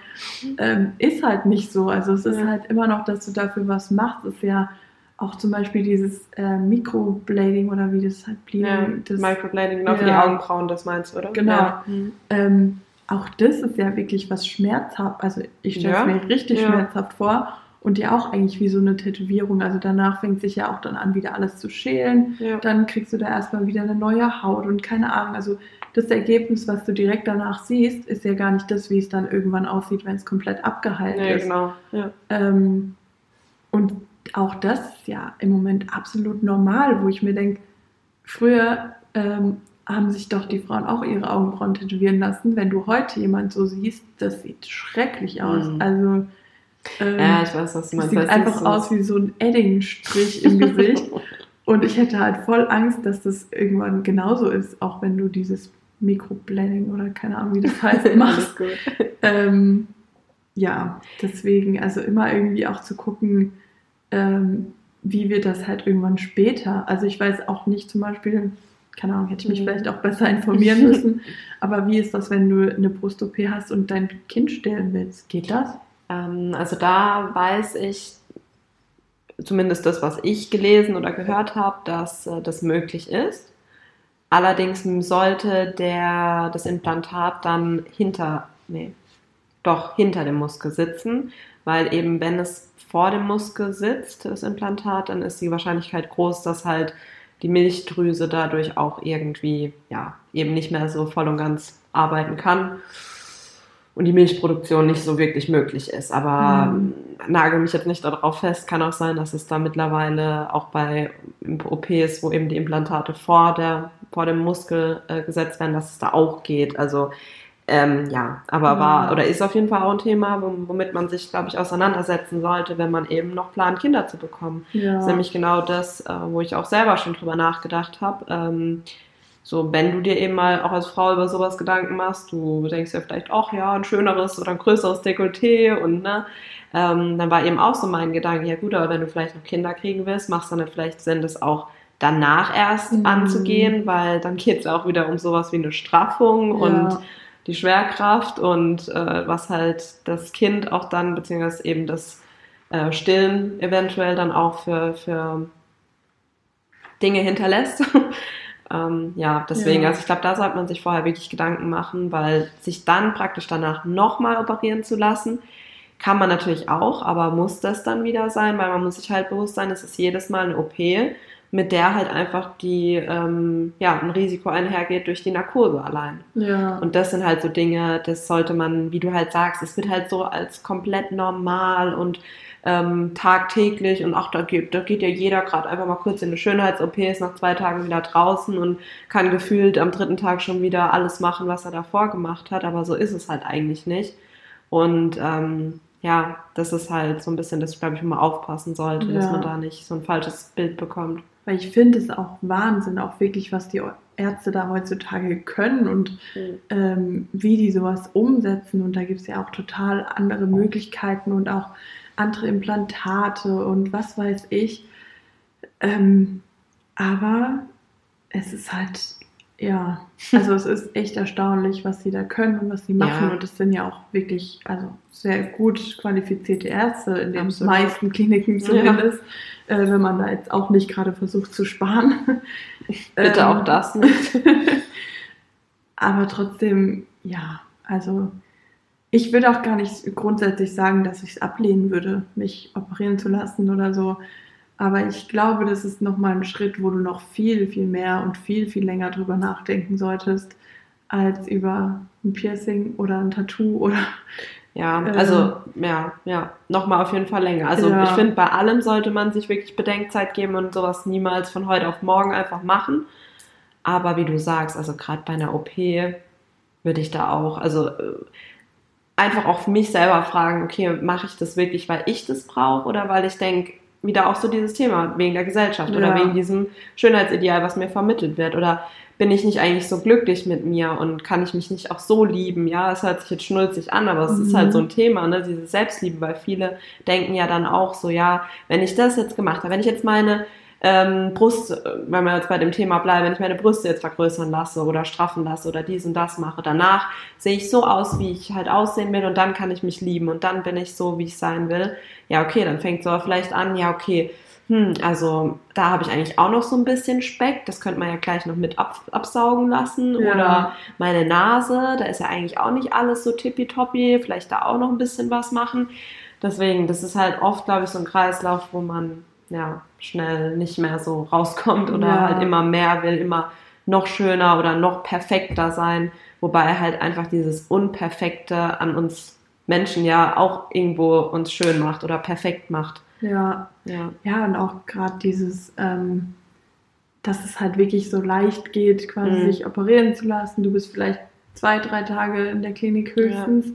ähm, ist halt nicht so. Also es ist ja. halt immer noch, dass du dafür was machst, ist ja auch zum Beispiel dieses äh, Microblading oder wie das halt blieb. Ja, das, Microblading, genau, ja. für die Augenbrauen, das meinst du, oder? Genau. Mhm. Ähm, auch das ist ja wirklich was schmerzhaft, also ich stelle es mir richtig schmerzhaft vor und ja auch eigentlich wie so eine Tätowierung. Also danach fängt sich ja auch dann an, wieder alles zu schälen. Ja. Dann kriegst du da erstmal wieder eine neue Haut und keine Ahnung. Also das Ergebnis, was du direkt danach siehst, ist ja gar nicht das, wie es dann irgendwann aussieht, wenn es komplett abgeheilt Nee, ist. genau. Ja. Ähm, und auch das ist ja im Moment absolut normal, wo ich mir denke, früher ähm, haben sich doch die Frauen auch ihre Augenbrauen tätowieren lassen. Wenn du heute jemand so siehst, das sieht schrecklich aus. Mhm. Also ähm, ja, ich weiß, was du es meinst. sieht einfach so- aus wie so ein Eddingstrich im Gesicht. Und ich hätte halt voll Angst, dass das irgendwann genauso ist, auch wenn du dieses Microblending oder keine Ahnung, wie das heißt, machst. Ähm, ja, deswegen, also immer irgendwie auch zu gucken, ähm, wie wird das halt irgendwann später. Also ich weiß auch nicht zum Beispiel, keine Ahnung, hätte ich mich Mhm. vielleicht auch besser informieren müssen, aber wie ist das, wenn du eine Brust-OP hast und dein Kind stillen willst? Geht das? Ähm, also da weiß ich, zumindest das, was ich gelesen oder gehört habe, dass äh, das möglich ist. Allerdings sollte der, das Implantat dann hinter, nee, doch hinter dem Muskel sitzen, weil eben wenn es vor dem Muskel sitzt, das Implantat, dann ist die Wahrscheinlichkeit groß, dass halt die Milchdrüse dadurch auch irgendwie, ja, eben nicht mehr so voll und ganz arbeiten kann und die Milchproduktion nicht so wirklich möglich ist. Aber Mhm. nagel mich jetzt nicht darauf fest. Kann auch sein, dass es da mittlerweile auch bei OPs, wo eben die Implantate vor, der, vor dem Muskel äh, gesetzt werden, dass es da auch geht. Also ähm, ja, aber war Ja. oder ist auf jeden Fall auch ein Thema, wom- womit man sich, glaube ich, auseinandersetzen sollte, wenn man eben noch plant, Kinder zu bekommen. Ja. Das ist nämlich genau das, äh, wo ich auch selber schon drüber nachgedacht habe. Ähm, so, wenn du dir eben mal auch als Frau über sowas Gedanken machst, du denkst ja vielleicht auch, ja, ein schöneres oder ein größeres Dekolleté und ne, ähm, dann war eben auch so mein Gedanke, ja gut, aber wenn du vielleicht noch Kinder kriegen willst, macht es dann vielleicht Sinn, das auch danach erst Mhm. anzugehen, weil dann geht es auch wieder um sowas wie eine Straffung und Ja. die Schwerkraft und äh, was halt das Kind auch dann, beziehungsweise eben das äh, Stillen eventuell dann auch für, für Dinge hinterlässt. ähm, ja, deswegen, Ja. also ich glaube, da sollte man sich vorher wirklich Gedanken machen, weil sich dann praktisch danach nochmal operieren zu lassen, kann man natürlich auch, aber muss das dann wieder sein, weil man muss sich halt bewusst sein, es ist jedes Mal eine OP, mit der halt einfach die, ähm, ja, ein Risiko einhergeht durch die Narkose allein. Ja. Und das sind halt so Dinge, das sollte man, wie du halt sagst, es wird halt so als komplett normal und ähm, tagtäglich und auch da geht, da geht ja jeder gerade einfach mal kurz in eine Schönheits-OP, ist nach zwei Tagen wieder draußen und kann gefühlt am dritten Tag schon wieder alles machen, was er davor gemacht hat, aber so ist es halt eigentlich nicht. Und ähm, ja, das ist halt so ein bisschen, dass ich glaube ich immer aufpassen sollte, dass Ja. man da nicht so ein falsches Bild bekommt. Weil ich finde es auch Wahnsinn, auch wirklich, was die Ärzte da heutzutage können und ähm, wie die sowas umsetzen. Und da gibt es ja auch total andere Möglichkeiten und auch andere Implantate und was weiß ich. Ähm, aber es ist halt, ja, also es ist echt erstaunlich, was sie da können und was sie machen. Ja. Und es sind ja auch wirklich, also sehr gut qualifizierte Ärzte in den Absolut. meisten Kliniken zumindest, äh, wenn man da jetzt auch nicht gerade versucht zu sparen. Bitte Ähm, auch das nicht. aber trotzdem, ja, also ich würde auch gar nicht grundsätzlich sagen, dass ich es ablehnen würde, mich operieren zu lassen oder so. Aber ich glaube, das ist nochmal ein Schritt, wo du noch viel, viel mehr und viel, viel länger drüber nachdenken solltest, als über ein Piercing oder ein Tattoo oder. Ja, Ähm. also ja, ja, nochmal auf jeden Fall länger. Also Ja. ich finde, bei allem sollte man sich wirklich Bedenkzeit geben und sowas niemals von heute auf morgen einfach machen. Aber wie du sagst, also gerade bei einer OP würde ich da auch, also äh, einfach auch für mich selber fragen, okay, mache ich das wirklich, weil ich das brauche oder weil ich denke, wieder auch so dieses Thema, wegen der Gesellschaft oder Ja. wegen diesem Schönheitsideal, was mir vermittelt wird oder bin ich nicht eigentlich so glücklich mit mir und kann ich mich nicht auch so lieben? Ja, es hört sich jetzt schnulzig an, aber es ist Mhm. halt so ein Thema, ne, diese Selbstliebe, weil viele denken ja dann auch so, ja, wenn ich das jetzt gemacht habe, wenn ich jetzt meine ähm, Brust, äh, wenn wir jetzt bei dem Thema bleiben, wenn ich meine Brüste jetzt vergrößern lasse oder straffen lasse oder dies und das mache, danach sehe ich so aus, wie ich halt aussehen will und dann kann ich mich lieben und dann bin ich so, wie ich sein will. Ja, okay, dann fängt so vielleicht an, ja, okay, hm, also da habe ich eigentlich auch noch so ein bisschen Speck, das könnte man ja gleich noch mit ab, absaugen lassen Ja. oder meine Nase, da ist ja eigentlich auch nicht alles so tippitoppi, vielleicht da auch noch ein bisschen was machen. Deswegen, das ist halt oft, glaube ich, so ein Kreislauf, wo man ja schnell nicht mehr so rauskommt oder Ja. halt immer mehr will, immer noch schöner oder noch perfekter sein, wobei halt einfach dieses Unperfekte an uns Menschen ja auch irgendwo uns schön macht oder perfekt macht. Ja, Ja. ja, und auch gerade dieses, ähm, dass es halt wirklich so leicht geht, quasi Mhm. sich operieren zu lassen. Du bist vielleicht zwei, drei Tage in der Klinik höchstens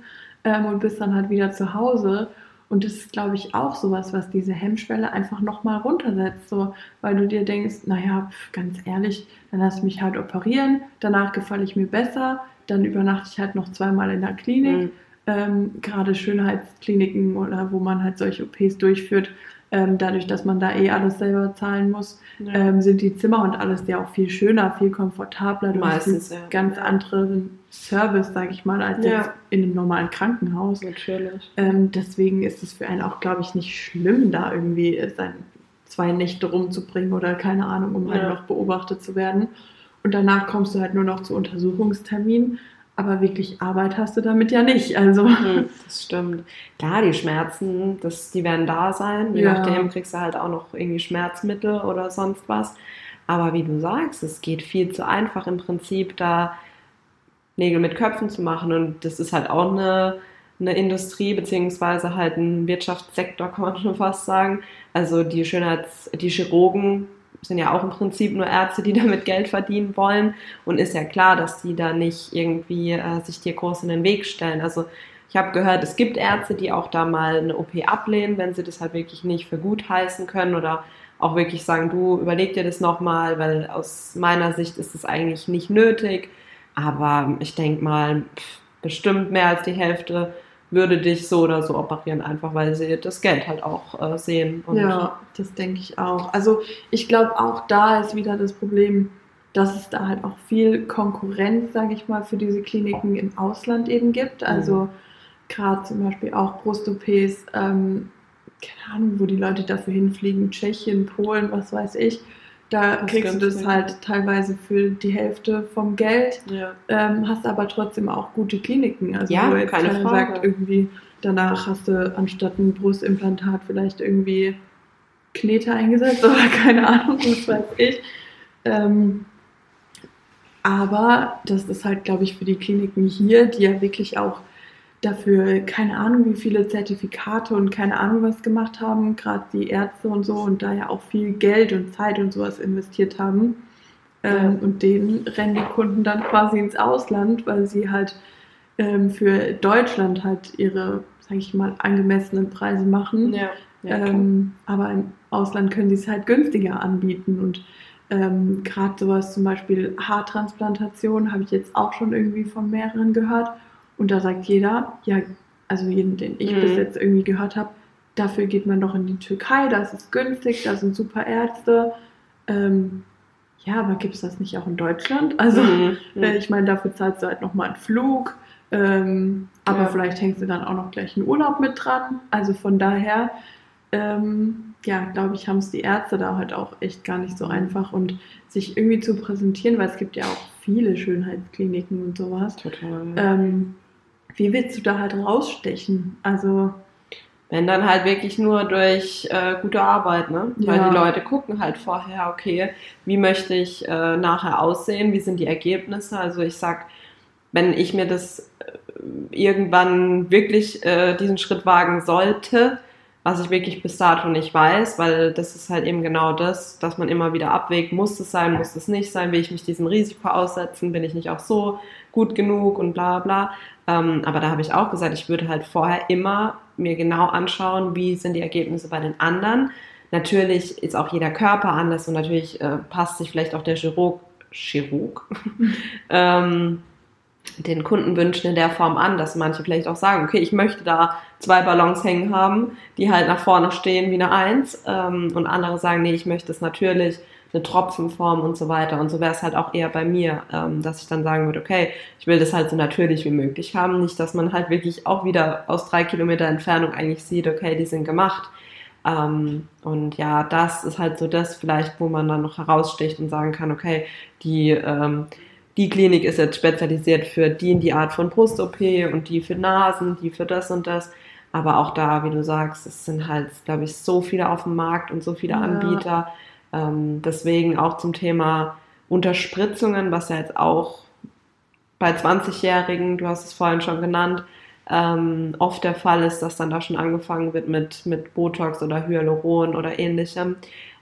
ähm, und bist dann halt wieder zu Hause. Und das ist, glaube ich, auch sowas, was diese Hemmschwelle einfach nochmal runtersetzt. So, weil du dir denkst, naja, pf, ganz ehrlich, dann lass mich halt operieren, danach gefalle ich mir besser, dann übernachte ich halt noch zweimal in der Klinik Mhm. ähm, gerade Schönheitskliniken oder wo man halt solche OPs durchführt, ähm, dadurch, dass man da eh alles selber zahlen muss, Ja. ähm, sind die Zimmer und alles ja auch viel schöner, viel komfortabler. Du Meistens, hast einen ja. ganz Ja. anderen Service, sage ich mal, als Ja. in einem normalen Krankenhaus. Natürlich. Ähm, deswegen ist es für einen auch, glaube ich, nicht schlimm, da irgendwie äh, sein zwei Nächte rumzubringen oder keine Ahnung, um halt Ja. noch beobachtet zu werden. Und danach kommst du halt nur noch zu Untersuchungstermin. Aber wirklich Arbeit hast du damit ja nicht. Also Hm, Das stimmt. Klar, die Schmerzen, das, die werden da sein. Je Ja. nachdem kriegst du halt auch noch irgendwie Schmerzmittel oder sonst was. Aber wie du sagst, es geht viel zu einfach im Prinzip, da Nägel mit Köpfen zu machen. Und das ist halt auch eine, eine Industrie, beziehungsweise halt ein Wirtschaftssektor, kann man schon fast sagen. Also die Schönheits-, die Chirurgen sind ja auch im Prinzip nur Ärzte, die damit Geld verdienen wollen. Und ist ja klar, dass die da nicht irgendwie äh, sich dir groß in den Weg stellen. Also ich habe gehört, es gibt Ärzte, die auch da mal eine OP ablehnen, wenn sie das halt wirklich nicht für gut heißen können oder auch wirklich sagen, du überleg dir das nochmal, weil aus meiner Sicht ist es eigentlich nicht nötig. Aber ich denke mal, bestimmt mehr als die Hälfte würde dich so oder so operieren, einfach weil sie das Geld halt auch äh, sehen. Ja, das denke ich auch. Also ich glaube, auch da ist wieder das Problem, dass es da halt auch viel Konkurrenz, sage ich mal, für diese Kliniken im Ausland eben gibt. Also gerade zum Beispiel auch Brust-OPs, ähm, keine Ahnung, wo die Leute dafür hinfliegen, Tschechien, Polen, was weiß ich. Da Das kriegst du das günstig. halt teilweise für die Hälfte vom Geld, ja. ähm, hast aber trotzdem auch gute Kliniken. Also Ja, wo jetzt keine Frage. sagt, irgendwie danach hast du anstatt ein Brustimplantat vielleicht irgendwie Knete eingesetzt oder keine Ahnung, was weiß ich. Ähm, aber das ist halt, glaube ich, für die Kliniken hier, die ja wirklich auch dafür keine Ahnung, wie viele Zertifikate und keine Ahnung was gemacht haben, gerade die Ärzte und so und da ja auch viel Geld und Zeit und sowas investiert haben. Ähm, und denen rennen die Kunden dann quasi ins Ausland, weil sie halt ähm, für Deutschland halt ihre, sage ich mal, angemessenen Preise machen. Ja. Ja, ähm, aber im Ausland können sie es halt günstiger anbieten und ähm, gerade sowas zum Beispiel Haartransplantation habe ich jetzt auch schon irgendwie von mehreren gehört und da sagt jeder, ja, also jeden, den ich Mhm. bis jetzt irgendwie gehört habe, dafür geht man doch in die Türkei, da ist es günstig, da sind super Ärzte. Ähm, ja, aber gibt es das nicht auch in Deutschland? Also Mhm. äh, ich meine, dafür zahlst du halt nochmal einen Flug, ähm, aber Ja. vielleicht hängst du dann auch noch gleich einen Urlaub mit dran. Also von daher, ähm, ja, glaube ich, haben es die Ärzte da halt auch echt gar nicht so einfach und sich irgendwie zu präsentieren, weil es gibt ja auch viele Schönheitskliniken und sowas. Total. Ähm, wie willst du da halt rausstechen? Also, Wenn dann halt wirklich nur durch äh, gute Arbeit, ne? Weil Ja. die Leute gucken halt vorher, okay, wie möchte ich äh, nachher aussehen, wie sind die Ergebnisse? Also ich sag, wenn ich mir das äh, irgendwann wirklich äh, diesen Schritt wagen sollte, was ich wirklich bis dato nicht weiß, weil das ist halt eben genau das, dass man immer wieder abwägt, muss es sein, muss es nicht sein, will ich mich diesem Risiko aussetzen, bin ich nicht auch so gut genug und bla bla. Ähm, aber da habe ich auch gesagt, ich würde halt vorher immer mir genau anschauen, wie sind die Ergebnisse bei den anderen. Natürlich ist auch jeder Körper anders und natürlich äh, passt sich vielleicht auch der Chirurg, Chirurg ähm, den Kundenwünschen in der Form an, dass manche vielleicht auch sagen, okay, ich möchte da zwei Ballons hängen haben, die halt nach vorne stehen wie eine Eins ähm, und andere sagen, nee, ich möchte es natürlich, eine Tropfenform und so weiter und so wäre es halt auch eher bei mir, ähm, dass ich dann sagen würde, okay, ich will das halt so natürlich wie möglich haben, nicht, dass man halt wirklich auch wieder aus drei Kilometer Entfernung eigentlich sieht, okay, die sind gemacht. Ähm, und ja, das ist halt so das vielleicht, wo man dann noch heraussticht und sagen kann, okay, die ähm, die Klinik ist jetzt spezialisiert für die in die Art von Brust-OP und die für Nasen, die für das und das. Aber auch da, wie du sagst, es sind halt, glaube ich, so viele auf dem Markt und so viele Ja. Anbieter. Ähm, deswegen auch zum Thema Unterspritzungen, was ja jetzt auch bei 20-Jährigen, du hast es vorhin schon genannt, ähm, oft der Fall ist, dass dann da schon angefangen wird mit, mit Botox oder Hyaluron oder ähnlichem.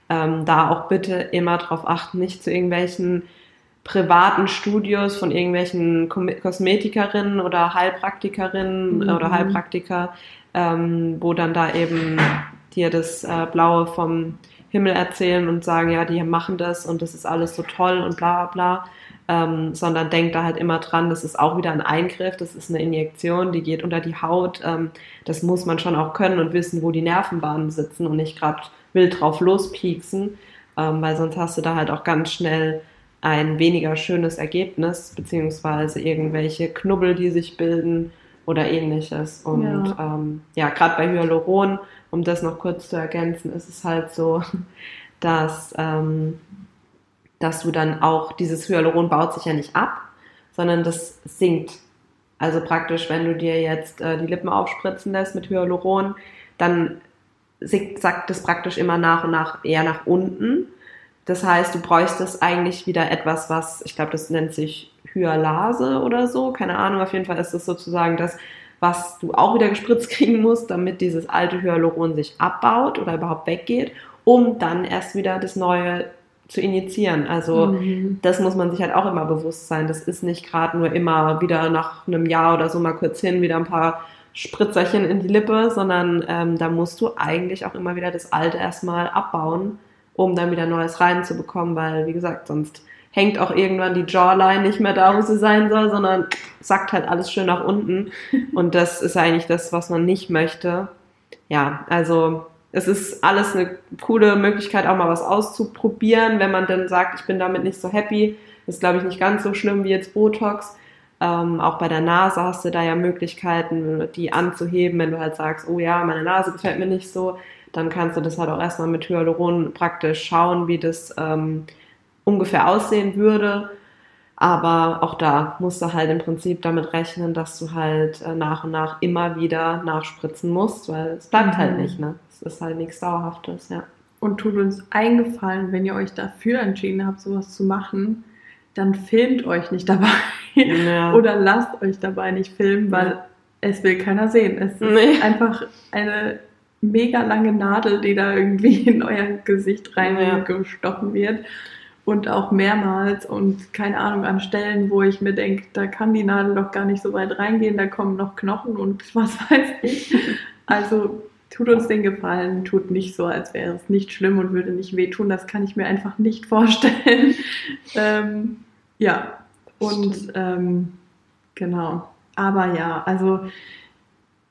Ähm, da auch bitte immer darauf achten, nicht zu irgendwelchen privaten Studios von irgendwelchen Kosmetikerinnen oder Heilpraktikerinnen Mhm. oder Heilpraktiker, ähm, wo dann da eben dir das äh, Blaue vom Himmel erzählen und sagen, ja, die machen das und das ist alles so toll und bla bla bla. Ähm, sondern denk da halt immer dran, das ist auch wieder ein Eingriff, das ist eine Injektion, die geht unter die Haut. Ähm, das muss man schon auch können und wissen, wo die Nervenbahnen sitzen und nicht gerade wild drauf lospieksen, ähm, weil sonst hast du da halt auch ganz schnell ein weniger schönes Ergebnis, beziehungsweise irgendwelche Knubbel, die sich bilden oder ähnliches. Und Ja. ähm, ja gerade bei Hyaluron, um das noch kurz zu ergänzen, ist es halt so, dass, ähm, dass du dann auch, dieses Hyaluron baut sich ja nicht ab, sondern das sinkt. Also praktisch, wenn du dir jetzt äh, die Lippen aufspritzen lässt mit Hyaluron, dann sinkt- sackt es praktisch immer nach und nach eher nach unten. Das heißt, du bräuchtest eigentlich wieder etwas, was, ich glaube, das nennt sich Hyalase oder so, keine Ahnung, auf jeden Fall ist das sozusagen das, was du auch wieder gespritzt kriegen musst, damit dieses alte Hyaluron sich abbaut oder überhaupt weggeht, um dann erst wieder das neue zu injizieren. Also Mhm. das muss man sich halt auch immer bewusst sein. Das ist nicht gerade nur immer wieder nach einem Jahr oder so mal kurz hin, wieder ein paar Spritzerchen in die Lippe, sondern ähm, da musst du eigentlich auch immer wieder das Alte erstmal abbauen, um dann wieder Neues reinzubekommen, weil, wie gesagt, sonst hängt auch irgendwann die Jawline nicht mehr da, wo sie sein soll, sondern sackt halt alles schön nach unten. Und das ist eigentlich das, was man nicht möchte. Ja, also es ist alles eine coole Möglichkeit, auch mal was auszuprobieren, wenn man dann sagt, ich bin damit nicht so happy. Ist, glaube ich, nicht ganz so schlimm wie jetzt Botox. Ähm, auch bei der Nase hast du da ja Möglichkeiten, die anzuheben, wenn du halt sagst, oh ja, meine Nase gefällt mir nicht so, dann kannst du das halt auch erstmal mit Hyaluron praktisch schauen, wie das ähm, ungefähr aussehen würde. Aber auch da musst du halt im Prinzip damit rechnen, dass du halt äh, nach und nach immer wieder nachspritzen musst, weil es bleibt Mhm. halt nicht, ne? Es ist halt nichts Dauerhaftes, ja. Und tut uns eingefallen, wenn ihr euch dafür entschieden habt, sowas zu machen, dann filmt euch nicht dabei. Ja. Oder lasst euch dabei nicht filmen, weil Ja. es will keiner sehen. Es ist Nee. einfach eine mega lange Nadel, die da irgendwie in euer Gesicht reingestochen wird. Und auch mehrmals und keine Ahnung an Stellen, wo ich mir denke, da kann die Nadel doch gar nicht so weit reingehen, da kommen noch Knochen und was weiß ich. Also tut uns den Gefallen, tut nicht so, als wäre es nicht schlimm und würde nicht wehtun. Das kann ich mir einfach nicht vorstellen. ähm, ja, und ähm, genau. Aber ja, also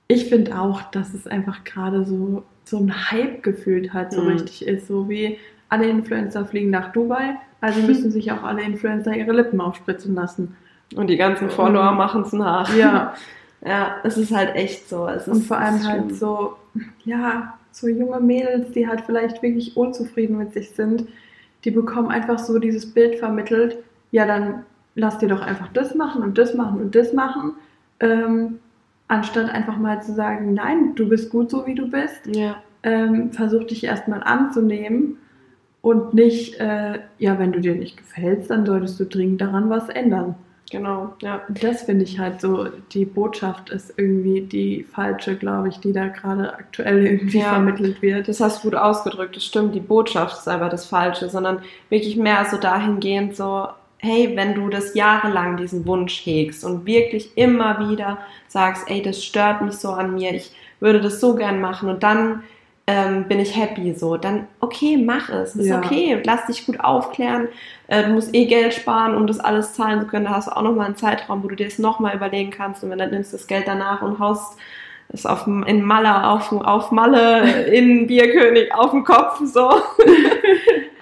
ich finde auch, dass es einfach gerade so, so ein Hype gefühlt halt so Mhm. richtig ist. So wie alle Influencer fliegen nach Dubai, also müssen sich auch alle Influencer ihre Lippen aufspritzen lassen. Und die ganzen Follower Mhm. machen es nach. Ja, Ja, es ist halt echt so. Es und ist, vor allem halt schlimm. so, ja, so junge Mädels, die halt vielleicht wirklich unzufrieden mit sich sind, die bekommen einfach so dieses Bild vermittelt, ja, dann lass dir doch einfach das machen und das machen und das machen, ähm, anstatt einfach mal zu sagen, nein, du bist gut so, wie du bist. Ja, ähm, versuch dich erstmal anzunehmen und nicht, äh, ja, wenn du dir nicht gefällst, dann solltest du dringend daran was ändern. genau. Ja. Das finde ich halt so, die Botschaft ist irgendwie die falsche, glaube ich, die da gerade aktuell irgendwie Ja. vermittelt wird. Das hast du gut ausgedrückt, das stimmt. Die Botschaft ist aber das Falsche, sondern wirklich mehr so dahingehend so, hey, wenn du das jahrelang diesen Wunsch hegst und wirklich immer wieder sagst, ey, das stört mich so an mir, ich würde das so gern machen und dann ähm, bin ich happy so, dann okay, mach es, ist Ja. okay, lass dich gut aufklären, äh, du musst eh Geld sparen, um das alles zahlen zu können, da hast du auch nochmal einen Zeitraum, wo du dir das nochmal überlegen kannst. Und wenn dann nimmst du das Geld danach und haust ist auf, in Malle, auf, auf Malle, in Bierkönig, auf dem Kopf, so.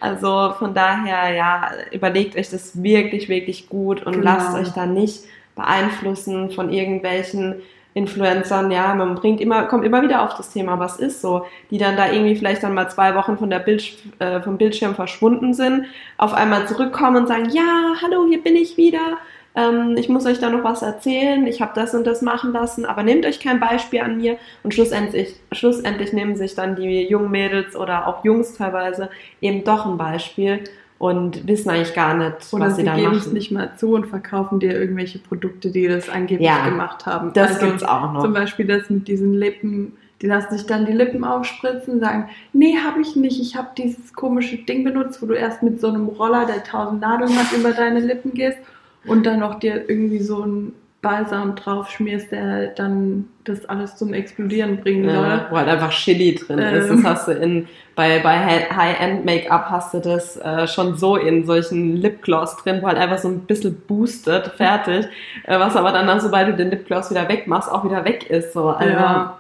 Also von daher, ja, überlegt euch das wirklich, wirklich gut und Genau. lasst euch da nicht beeinflussen von irgendwelchen Influencern, ja, man bringt immer, kommt immer wieder auf das Thema, was ist so, die dann da irgendwie vielleicht dann mal zwei Wochen von der Bild, äh, vom Bildschirm verschwunden sind, auf einmal zurückkommen und sagen, ja, hallo, hier bin ich wieder, ähm, ich muss euch da noch was erzählen, ich habe das und das machen lassen, aber nehmt euch kein Beispiel an mir und schlussendlich, schlussendlich nehmen sich dann die jungen Mädels oder auch Jungs teilweise eben doch ein Beispiel und wissen eigentlich gar nicht, Oder was sie sie da geben machen. es nicht mal zu und verkaufen dir irgendwelche Produkte, die das angeblich Ja, gemacht haben. Das Also gibt's auch noch. Zum Beispiel das mit diesen Lippen, die lassen sich dann die Lippen aufspritzen, sagen, nee, habe ich nicht, ich habe dieses komische Ding benutzt, wo du erst mit so einem Roller, der tausend Nadeln hat, über deine Lippen gehst und dann noch dir irgendwie so ein Balsam drauf schmierst, der dann das alles zum Explodieren bringen Ja, soll. wo halt einfach Chili drin ist. Ähm. Das hast du in, bei, bei High-End-Make-up hast du das äh, schon so in solchen Lipgloss drin, wo halt einfach so ein bisschen boostet, fertig. Äh, was aber dann, sobald du den Lipgloss wieder wegmachst, auch wieder weg ist. So. Also, Ja.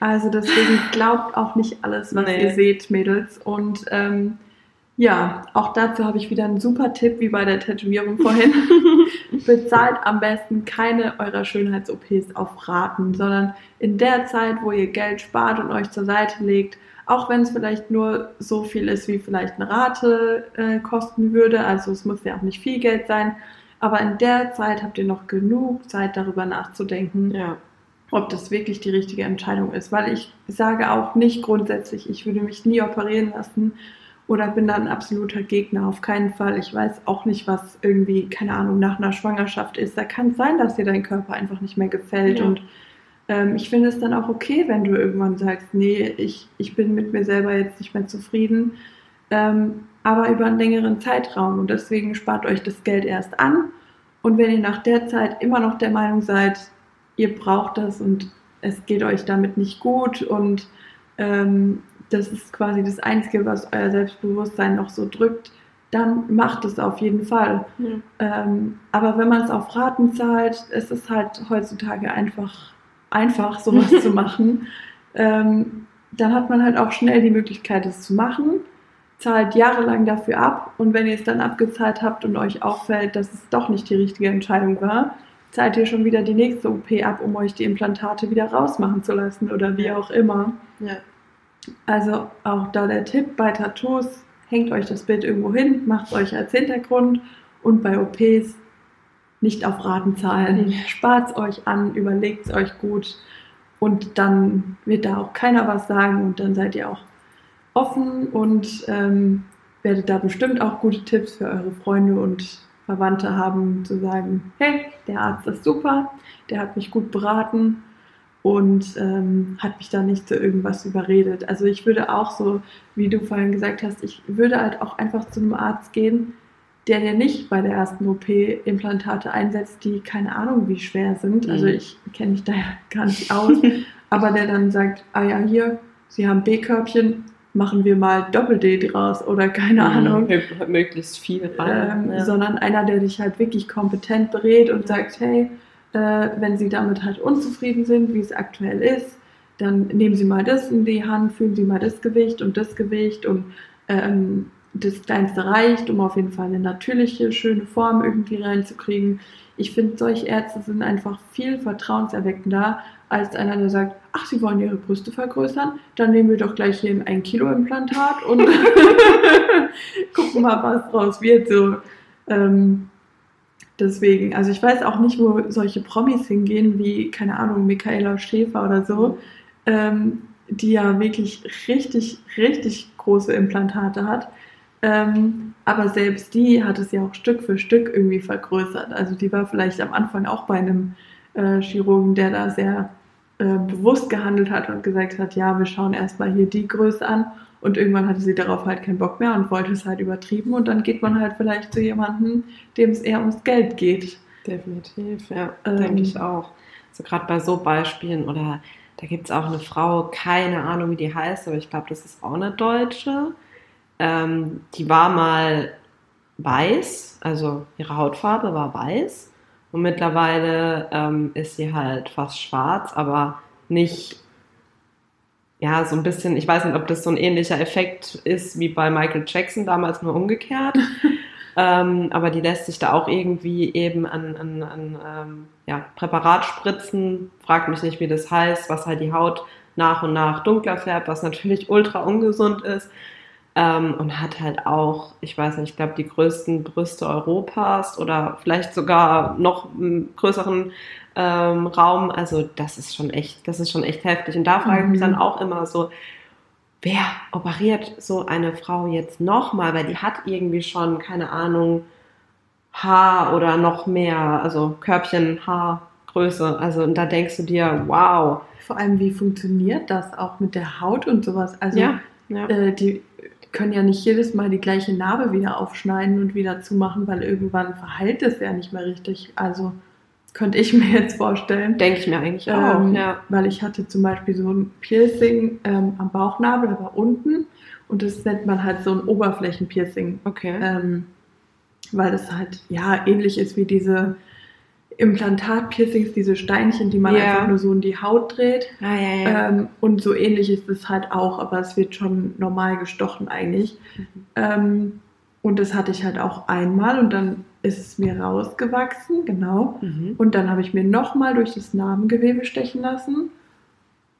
Also deswegen glaubt auch nicht alles, was Nee. ihr seht, Mädels. Und ähm, ja, auch dazu habe ich wieder einen super Tipp, wie bei der Tätowierung vorhin. Bezahlt am besten keine eurer Schönheits-OPs auf Raten, sondern in der Zeit, wo ihr Geld spart und euch zur Seite legt, auch wenn es vielleicht nur so viel ist, wie vielleicht eine Rate äh, kosten würde, also es muss ja auch nicht viel Geld sein, aber in der Zeit habt ihr noch genug Zeit darüber nachzudenken, ja. ob das wirklich die richtige Entscheidung ist. Weil ich sage auch nicht grundsätzlich, ich würde mich nie operieren lassen oder bin da ein absoluter Gegner, auf keinen Fall. Ich weiß auch nicht, was irgendwie, keine Ahnung, nach einer Schwangerschaft ist. Da kann es sein, dass dir dein Körper einfach nicht mehr gefällt. Ja. Und ähm, ich finde es dann auch okay, wenn du irgendwann sagst, nee, ich, ich bin mit mir selber jetzt nicht mehr zufrieden. Ähm, aber über einen längeren Zeitraum. Und deswegen spart euch das Geld erst an. Und wenn ihr nach der Zeit immer noch der Meinung seid, ihr braucht das und es geht euch damit nicht gut und ähm, das ist quasi das Einzige, was euer Selbstbewusstsein noch so drückt, dann macht es auf jeden Fall. Ähm, aber wenn man es auf Raten zahlt, ist es halt heutzutage einfach, einfach sowas zu machen. Ähm, dann hat man halt auch schnell die Möglichkeit, es zu machen, zahlt jahrelang dafür ab und wenn ihr es dann abgezahlt habt und euch auffällt, dass es doch nicht die richtige Entscheidung war, zahlt ihr schon wieder die nächste OP ab, um euch die Implantate wieder rausmachen zu lassen oder wie auch immer. Ja. Also auch da der Tipp bei Tattoos, hängt euch das Bild irgendwo hin, macht es euch als Hintergrund und bei OPs nicht auf Raten zahlen. Mhm. Spart es euch an, überlegt es euch gut und dann wird da auch keiner was sagen und dann seid ihr auch offen und ähm, werdet da bestimmt auch gute Tipps für eure Freunde und Verwandte haben, zu sagen, hey, der Arzt ist super, der hat mich gut beraten und ähm, hat mich da nicht zu irgendwas überredet. Also ich würde auch so, wie du vorhin gesagt hast, ich würde halt auch einfach zu einem Arzt gehen, der dir nicht bei der ersten OP Implantate einsetzt, die keine Ahnung wie schwer sind. Also Mhm. ich kenne mich da ja gar nicht aus, aber der dann sagt, ah ja, hier, Sie haben B-Körbchen, machen wir mal Doppel-D draus oder keine Ahnung. Mö- Möglichst viel rein. Ähm, ja. sondern einer, der dich halt wirklich kompetent berät und sagt, hey, äh, wenn Sie damit halt unzufrieden sind, wie es aktuell ist, dann nehmen Sie mal das in die Hand, fühlen Sie mal das Gewicht und das Gewicht und ähm, das Kleinste reicht, um auf jeden Fall eine natürliche, schöne Form irgendwie reinzukriegen. Ich finde, solche Ärzte sind einfach viel vertrauenserweckender als einer, der sagt, ach, Sie wollen Ihre Brüste vergrößern, dann nehmen wir doch gleich hier ein 1 Kilo Implantat und gucken mal, was draus wird. So, ähm, deswegen, also ich weiß auch nicht, wo solche Promis hingehen, wie, keine Ahnung, Michaela Schäfer oder so, ähm, die ja wirklich richtig, richtig große Implantate hat. Ähm, aber selbst die hat es ja auch Stück für Stück irgendwie vergrößert. Also die war vielleicht am Anfang auch bei einem äh, Chirurgen, der da sehr äh, bewusst gehandelt hat und gesagt hat, ja, wir schauen erstmal hier die Größe an. Und irgendwann hatte sie darauf halt keinen Bock mehr und wollte es halt übertrieben. Und dann geht man halt vielleicht zu jemandem, dem es eher ums Geld geht. Definitiv, ja, Ähm, denke ich auch. So gerade bei so Beispielen oder da gibt es auch eine Frau, keine Ahnung, wie die heißt, aber ich glaube, das ist auch eine Deutsche. Ähm, die war mal weiß, also ihre Hautfarbe war weiß und mittlerweile ähm, ist sie halt fast schwarz, aber nicht, ja, so ein bisschen, ich weiß nicht, ob das so ein ähnlicher Effekt ist wie bei Michael Jackson damals nur umgekehrt. Ähm, aber die lässt sich da auch irgendwie eben an, an, an ähm, ja, Präparat spritzen. Frag mich nicht, wie das heißt, was halt die Haut nach und nach dunkler färbt, was natürlich ultra ungesund ist. ähm, und hat halt auch, ich weiß nicht, ich glaube, die größten Brüste Europas oder vielleicht sogar noch einen größeren ähm, Raum. Also das ist schon echt, das ist schon echt heftig. Und da frage ich mich dann Mhm. auch immer so, wer operiert so eine Frau jetzt nochmal? Weil die hat irgendwie schon, keine Ahnung, Haar oder noch mehr, also Körbchen, Haargröße. Also und da denkst du dir, wow. Vor allem, wie funktioniert das auch mit der Haut und sowas? Also, ja, ja. äh, die können ja nicht jedes Mal die gleiche Narbe wieder aufschneiden und wieder zumachen, weil irgendwann verheilt es ja nicht mehr richtig. Also, könnte ich mir jetzt vorstellen. Denke ich mir eigentlich auch, Ähm, ja. Weil ich hatte zum Beispiel so ein Piercing ähm, am Bauchnabel, aber unten. Und das nennt man halt so ein Oberflächenpiercing. Okay. Ähm, weil das halt, ja, ähnlich ist wie diese Implantat-Piercings, diese Steinchen, die man Ja. einfach nur so in die Haut dreht. ah, ja, ja. Ähm, und so ähnlich ist es halt auch, aber es wird schon normal gestochen eigentlich. Mhm. Ähm, und das hatte ich halt auch einmal und dann ist es mir rausgewachsen, genau. mhm. Und dann habe ich mir nochmal durch das Narbengewebe stechen lassen.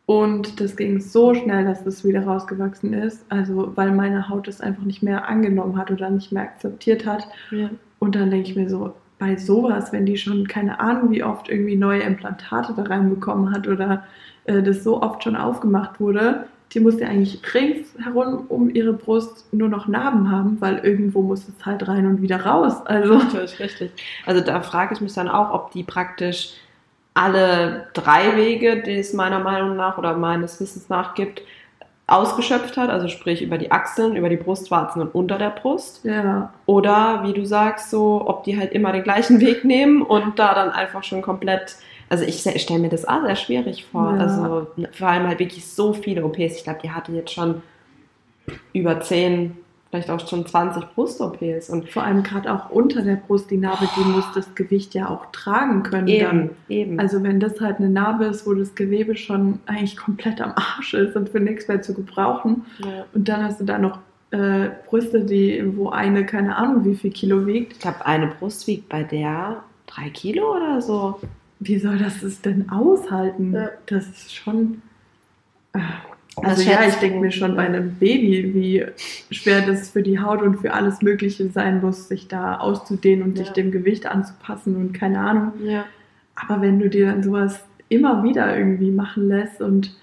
Und das ging so schnell, dass das wieder rausgewachsen ist. Also, weil meine Haut das einfach nicht mehr angenommen hat oder nicht mehr akzeptiert hat. ja. Und dann denke ich mir so, bei sowas, wenn die schon keine Ahnung, wie oft irgendwie neue Implantate da reinbekommen hat oder äh, das so oft schon aufgemacht wurde, die muss ja eigentlich ringsherum um ihre Brust nur noch Narben haben, weil irgendwo muss es halt rein und wieder raus. Also, Natürlich, richtig. Also da frage ich mich dann auch, ob die praktisch alle drei Wege, die es meiner Meinung nach oder meines Wissens nach gibt, ausgeschöpft hat. Also sprich über die Achseln, über die Brustwarzen und unter der Brust. ja, Oder wie du sagst, so, ob die halt immer den gleichen Weg nehmen und da dann einfach schon komplett. Also ich stelle mir das auch sehr schwierig vor. Ja. Also vor allem halt wirklich so viele OPs. Ich glaube, die hatte jetzt schon über 10, vielleicht auch schon 20 Brust-OPs. Und vor allem gerade auch unter der Brust, die Narbe, die muss das Gewicht ja auch tragen können. Dann. eben, eben. Also wenn das halt eine Narbe ist, wo das Gewebe schon eigentlich komplett am Arsch ist und für nichts mehr zu gebrauchen, ja. und dann hast du da noch äh, Brüste, die, wo eine keine Ahnung wie viel Kilo wiegt. Ich glaube, eine Brust wiegt bei der drei Kilo oder so. Wie soll das es denn aushalten? Ja. Das ist schon. äh, Also ja, ich denke mir schon bei einem Baby, wie schwer das für die Haut und für alles Mögliche sein muss, sich da auszudehnen und Ja. sich dem Gewicht anzupassen und keine Ahnung. Ja. Aber wenn du dir dann sowas immer wieder irgendwie machen lässt und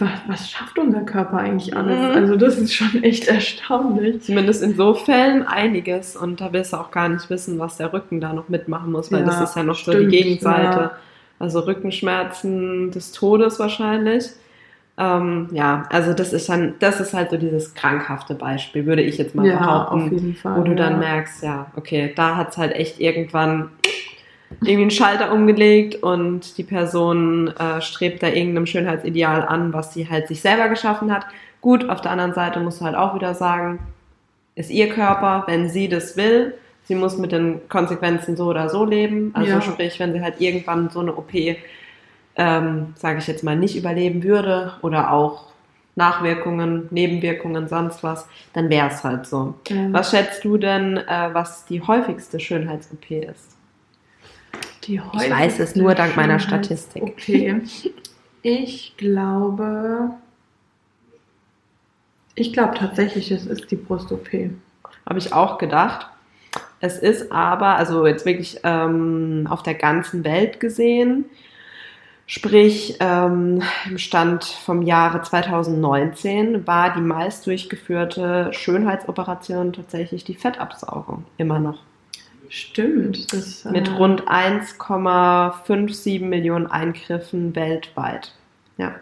was, was schafft unser Körper eigentlich alles? Mhm. Also das ist schon echt erstaunlich. Zumindest in so Fällen einiges. Und da willst du auch gar nicht wissen, was der Rücken da noch mitmachen muss, weil Ja, das ist ja noch so stimmt, die Gegenseite. ja. Also Rückenschmerzen des Todes wahrscheinlich. Ähm, ja, also das ist dann, das ist halt so dieses krankhafte Beispiel, würde ich jetzt mal Ja, behaupten. auf jeden Fall. wo du dann merkst, ja, okay, da hat es halt echt irgendwann irgendwie einen Schalter umgelegt und die Person äh, strebt da irgendeinem Schönheitsideal an, was sie halt sich selber geschaffen hat. Gut, auf der anderen Seite musst du halt auch wieder sagen, ist ihr Körper, wenn sie das will, sie muss mit den Konsequenzen so oder so leben. Also Ja. sprich, wenn sie halt irgendwann so eine OP, ähm, sage ich jetzt mal, nicht überleben würde oder auch Nachwirkungen, Nebenwirkungen, sonst was, dann wäre es halt so. Ja. Was schätzt du denn, äh, was die häufigste Schönheits-OP ist? Die Ich weiß es nur dank meiner Statistik. Okay. Ich glaube, ich glaube tatsächlich, es ist die Brust-OP. Habe ich auch gedacht. Es ist aber, also jetzt wirklich ähm, auf der ganzen Welt gesehen, sprich ähm, im Stand vom Jahre 2019 war die meist durchgeführte Schönheitsoperation tatsächlich die Fettabsaugung. Immer noch. Stimmt. Das, Mit äh, rund 1,57 Millionen Eingriffen weltweit. Ja.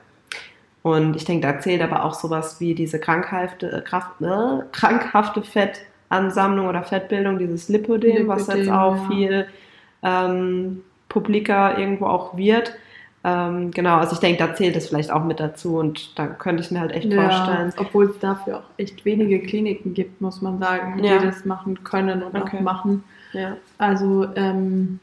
Und ich denke, da zählt aber auch sowas wie diese krankhafte, äh, Kraft, äh, krankhafte Fettansammlung oder Fettbildung, dieses Lipödem, was jetzt auch ja. viel ähm, publiker irgendwo auch wird. Ähm, genau, also ich denke, da zählt es vielleicht auch mit dazu und da könnte ich mir halt echt vorstellen. Obwohl es dafür auch echt wenige Kliniken gibt, muss man sagen, Ja. die das machen können und Okay. auch machen. Ja. Also ähm,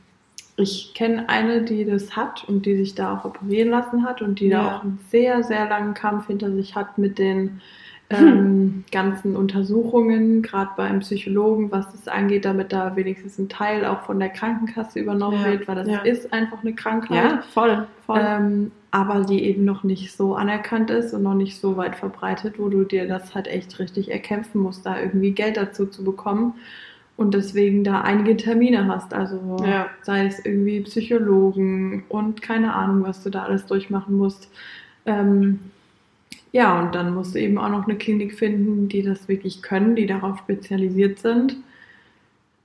ich kenne eine, die das hat und die sich da auch operieren lassen hat und die Ja. da auch einen sehr, sehr langen Kampf hinter sich hat mit den ähm, ganzen Untersuchungen, gerade beim Psychologen, was das angeht, damit da wenigstens ein Teil auch von der Krankenkasse übernommen Ja, wird, weil das ja. ist einfach eine Krankheit. Ja, voll, voll. Ähm, aber die eben noch nicht so anerkannt ist und noch nicht so weit verbreitet, wo du dir das halt echt richtig erkämpfen musst, da irgendwie Geld dazu zu bekommen und deswegen da einige Termine hast. Also Ja. sei es irgendwie Psychologen und keine Ahnung, was du da alles durchmachen musst. Ähm, ja, und dann musst du eben auch noch eine Klinik finden, die das wirklich können, die darauf spezialisiert sind.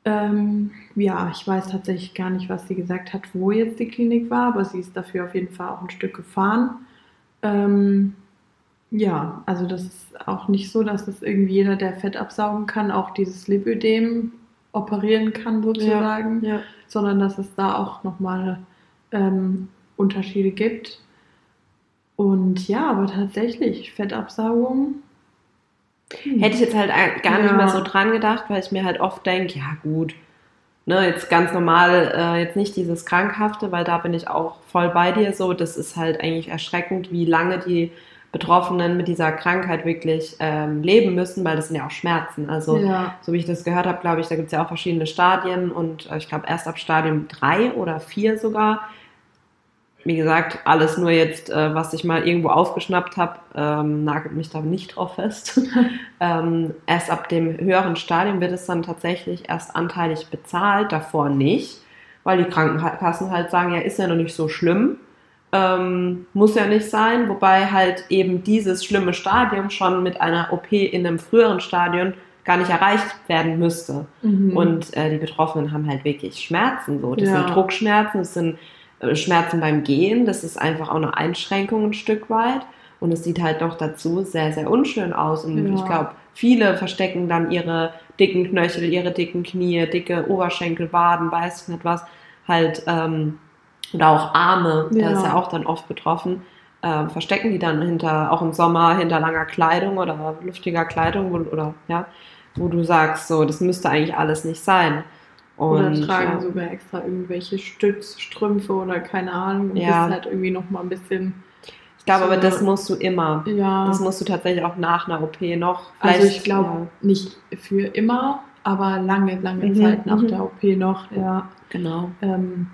Ähm, ja, ich weiß tatsächlich gar nicht, was sie gesagt hat, wo jetzt die Klinik war, aber sie ist dafür auf jeden Fall auch ein Stück gefahren. Ähm, ja, also das ist auch nicht so, dass es irgendwie jeder, der Fett absaugen kann, auch dieses Lipödem operieren kann sozusagen, ja. sondern dass es da auch nochmal ähm, Unterschiede gibt. Und ja, aber tatsächlich, Fettabsaugung. hm. Hätte ich jetzt halt gar nicht Ja. mehr so dran gedacht, weil ich mir halt oft denke, ja gut, ne, jetzt ganz normal, äh, jetzt nicht dieses Krankhafte, weil da bin ich auch voll bei dir so. Das ist halt eigentlich erschreckend, wie lange die Betroffenen mit dieser Krankheit wirklich ähm, leben müssen, weil das sind ja auch Schmerzen. Also ja, so wie ich das gehört habe, glaube ich, da gibt es ja auch verschiedene Stadien und äh, ich glaube erst ab Stadium 3 oder 4 sogar. Wie gesagt, alles nur jetzt, äh, was ich mal irgendwo aufgeschnappt habe, ähm, nagelt mich da nicht drauf fest. ähm, erst ab dem höheren Stadium wird es dann tatsächlich erst anteilig bezahlt, davor nicht, weil die Krankenkassen halt sagen, ja, ist ja noch nicht so schlimm. Ähm, muss ja nicht sein, wobei halt eben dieses schlimme Stadium schon mit einer OP in einem früheren Stadion gar nicht erreicht werden müsste. mhm. Und äh, die Betroffenen haben halt wirklich Schmerzen. So. Das Ja. sind Druckschmerzen, das sind äh, Schmerzen beim Gehen, das ist einfach auch eine Einschränkung ein Stück weit. Und es sieht halt noch dazu sehr, sehr unschön aus. Und Ja. ich glaube, viele verstecken dann ihre dicken Knöchel, ihre dicken Knie, dicke Oberschenkel, Waden, weiß ich nicht was, halt, ähm, oder auch Arme, da Ja. ist ja auch dann oft betroffen, ähm, verstecken die dann hinter, auch im Sommer, hinter langer Kleidung oder luftiger Kleidung wo, oder ja, wo du sagst, so, das müsste eigentlich alles nicht sein. oder Und, tragen ja. sogar extra irgendwelche Stützstrümpfe oder keine Ahnung und Ja. bist halt irgendwie noch mal ein bisschen Ich glaube aber, so- das musst du immer. ja Das musst du tatsächlich auch nach einer OP noch. also ich glaube nicht für immer aber lange lange Mhm, Zeit nach mhm. der OP noch ja Ja, genau. ähm,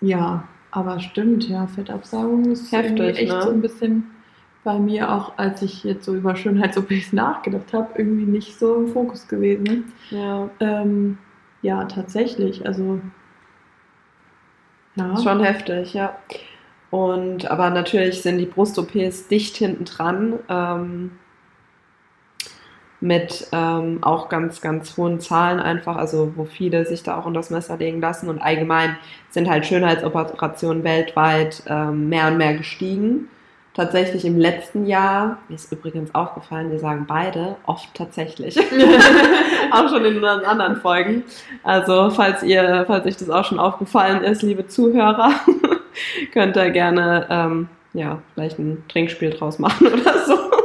ja aber stimmt ja Fettabsaugung ist Heftig, echt ne? so ein bisschen bei mir auch als ich jetzt so über Schönheits-OPs nachgedacht habe irgendwie nicht so im Fokus gewesen Ja. ähm, ja tatsächlich also ja Schon heftig, ja. Und aber natürlich sind die Brust-OPs dicht hinten dran. Ähm, mit ähm, auch ganz, ganz hohen Zahlen einfach, also wo viele sich da auch unter das Messer legen lassen. Und allgemein sind halt Schönheitsoperationen weltweit ähm, mehr und mehr gestiegen. Tatsächlich im letzten Jahr, mir ist übrigens aufgefallen, wir sagen beide oft tatsächlich. auch schon in unseren anderen Folgen. Also, falls ihr, falls euch das auch schon aufgefallen ist, liebe Zuhörer, könnt ihr gerne, ähm, ja, vielleicht ein Trinkspiel draus machen oder so.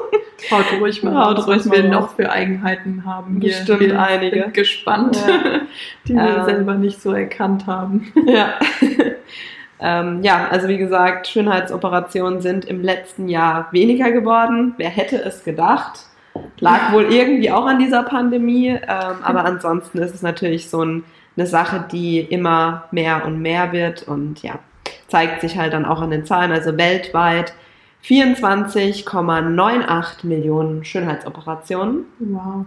Haut ruhig mal Haut raus, ruhig was wir raus. noch für Eigenheiten haben. hier. Bestimmt wir einige. Sind gespannt, Ja. die wir Ähm. selber nicht so erkannt haben. Ja. ähm, ja, also wie gesagt, Schönheitsoperationen sind im letzten Jahr weniger geworden. Wer hätte es gedacht? Lag wohl irgendwie auch an dieser Pandemie, ähm, aber ansonsten ist es natürlich so ein, eine Sache, die immer mehr und mehr wird und ja, zeigt sich halt dann auch an den Zahlen. Also weltweit 24,98 Millionen Schönheitsoperationen. Wow.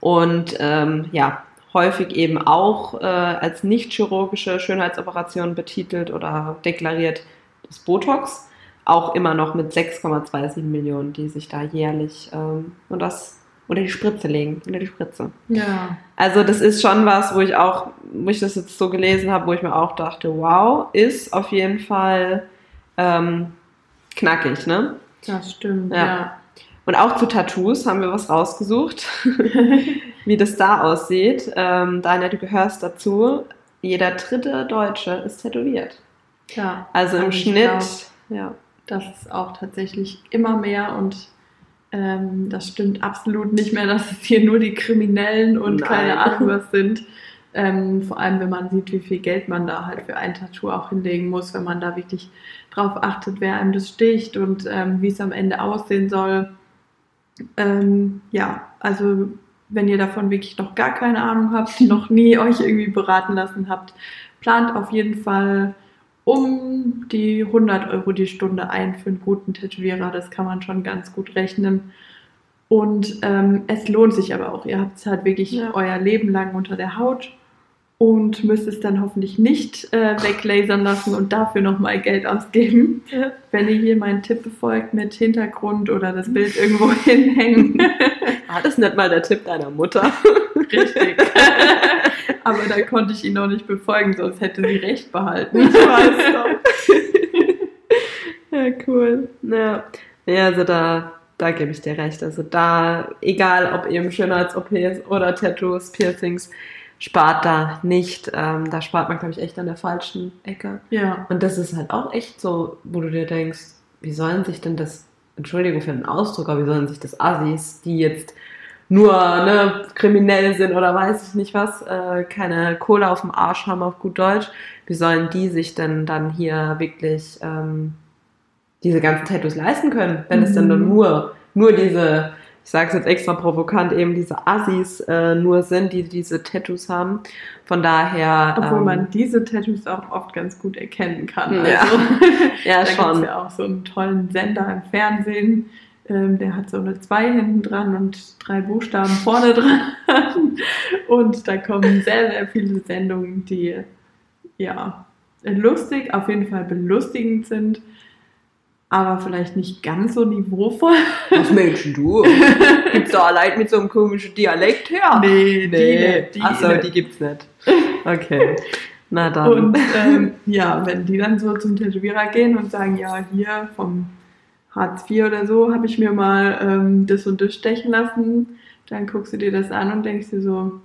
Und ähm, ja, häufig eben auch äh, als nicht chirurgische Schönheitsoperation betitelt oder deklariert das Botox. Auch immer noch mit 6,27 Millionen, die sich da jährlich ähm, und das unter die Spritze legen, unter die Spritze. Ja. Also das ist schon was, wo ich auch, wo ich das jetzt so gelesen habe, wo ich mir auch dachte, wow, ist auf jeden Fall ähm, knackig, ne? Das stimmt, Ja. ja. Und auch zu Tattoos haben wir was rausgesucht, wie das da aussieht. Ähm, Daniel, du gehörst dazu. Jeder dritte Deutsche ist tätowiert. Ja. Also im Also Schnitt, glaub, ja. Das ist auch tatsächlich immer mehr und ähm, das stimmt absolut nicht mehr, dass es hier nur die Kriminellen und Nein. keine Ahnung was sind. Ähm, vor allem, wenn man sieht, wie viel Geld man da halt für ein Tattoo auch hinlegen muss, wenn man da wirklich drauf achtet, wer einem das sticht und ähm, wie es am Ende aussehen soll. Ähm, ja, also wenn ihr davon wirklich noch gar keine Ahnung habt, noch nie euch irgendwie beraten lassen habt, plant auf jeden Fall um die 100 Euro die Stunde ein für einen guten Tätowierer. Das kann man schon ganz gut rechnen. Und ähm, es lohnt sich aber auch. Ihr habt es halt wirklich Ja. euer Leben lang unter der Haut und müsst es dann hoffentlich nicht äh, weglasern lassen und dafür nochmal Geld ausgeben. Ja. Wenn ihr hier meinen Tipp befolgt mit Hintergrund oder das Bild irgendwo hinhängen. War das nicht mal der Tipp deiner Mutter? Richtig. aber da konnte ich ihn noch nicht befolgen, sonst hätte sie recht behalten. Ich weiß doch. ja, cool. Ja. ja, also da, da gebe ich dir recht. Also da, egal ob eben Schönheits-OPs oder Tattoos, Piercings, spart da nicht. Ähm, da spart man, glaube ich, echt an der falschen Ecke. Ja. Und das ist halt auch echt so, wo du dir denkst, wie sollen sich denn das, Entschuldigung für den Ausdruck, aber wie sollen sich das Assis, die jetzt nur ne, kriminell sind oder weiß ich nicht was, äh, keine Kohle auf dem Arsch haben auf gut Deutsch, wie sollen die sich denn dann hier wirklich ähm, diese ganzen Tattoos leisten können, wenn es denn Mhm. nur, nur diese, ich sage es jetzt extra provokant, eben diese Assis äh, nur sind, die diese Tattoos haben. Von daher. Obwohl ähm, man diese Tattoos auch oft ganz gut erkennen kann. Ja. Also, ja da gibt schon. es ja auch so einen tollen Sender im Fernsehen. Ähm, der hat so eine 2 hinten dran und drei Buchstaben vorne dran. Und da kommen sehr, sehr viele Sendungen, die ja lustig, auf jeden Fall belustigend sind, aber vielleicht nicht ganz so niveauvoll. Was Menschen du? Gibt's da allein mit so einem komischen Dialekt her? Nee, Nee, die Achso, nicht. die gibt's nicht. Okay. Na dann. Und ähm, ja, wenn die dann so zum Tätowierer gehen und sagen, ja, hier vom Hartz IV oder so habe ich mir mal ähm, das und das stechen lassen, dann guckst du dir das an und denkst dir so,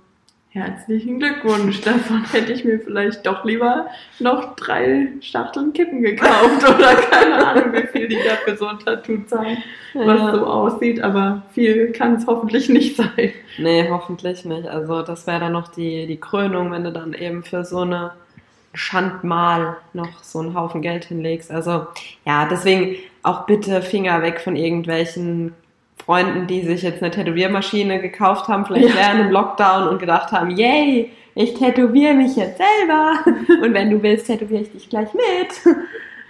herzlichen Glückwunsch, davon hätte ich mir vielleicht doch lieber noch drei Schachteln Kippen gekauft oder keine Ahnung, wie viel die da für so ein Tattoo zahlen, was ja. so aussieht, aber viel kann es hoffentlich nicht sein. Nee, hoffentlich nicht. Also das wäre dann noch die, die Krönung, wenn du dann eben für so eine Schandmal noch so einen Haufen Geld hinlegst. Also ja, deswegen auch bitte Finger weg von irgendwelchen Freunden, die sich jetzt eine Tätowiermaschine gekauft haben, vielleicht Ja. während dem Lockdown und gedacht haben, yay, ich tätowiere mich jetzt selber und wenn du willst, tätowiere ich dich gleich mit.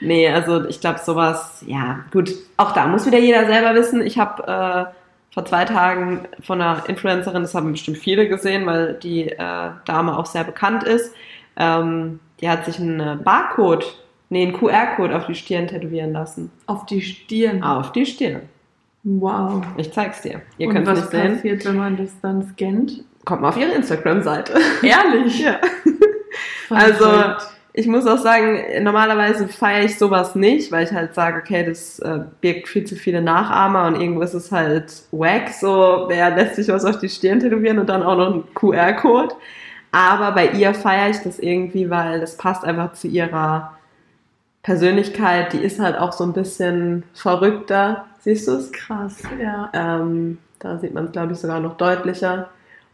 Nee, also ich glaube sowas, ja gut, auch da muss wieder jeder selber wissen. Ich habe äh, vor zwei Tagen von einer Influencerin, das haben bestimmt viele gesehen, weil die äh, Dame auch sehr bekannt ist, ähm, die hat sich einen äh, Barcode, nee, einen QR-Code auf die Stirn tätowieren lassen. Auf die Stirn. Auf die Stirn. Wow. Ich zeig's dir. Ihr könnt es was nicht sehen. passiert, wenn man das dann scannt? Kommt mal auf ihre Instagram-Seite. Ehrlich? Ja. Also, ich muss auch sagen, normalerweise feiere ich sowas nicht, weil ich halt sage, okay, das äh, birgt viel zu viele Nachahmer und irgendwo ist es halt wack, so wer lässt sich was auf die Stirn tätowieren und dann auch noch ein QR-Code. Aber bei ihr feiere ich das irgendwie, weil das passt einfach zu ihrer Persönlichkeit. Die ist halt auch so ein bisschen verrückter. Siehst du es? krass, ja. Ähm, da sieht man es, glaube ich, sogar noch deutlicher.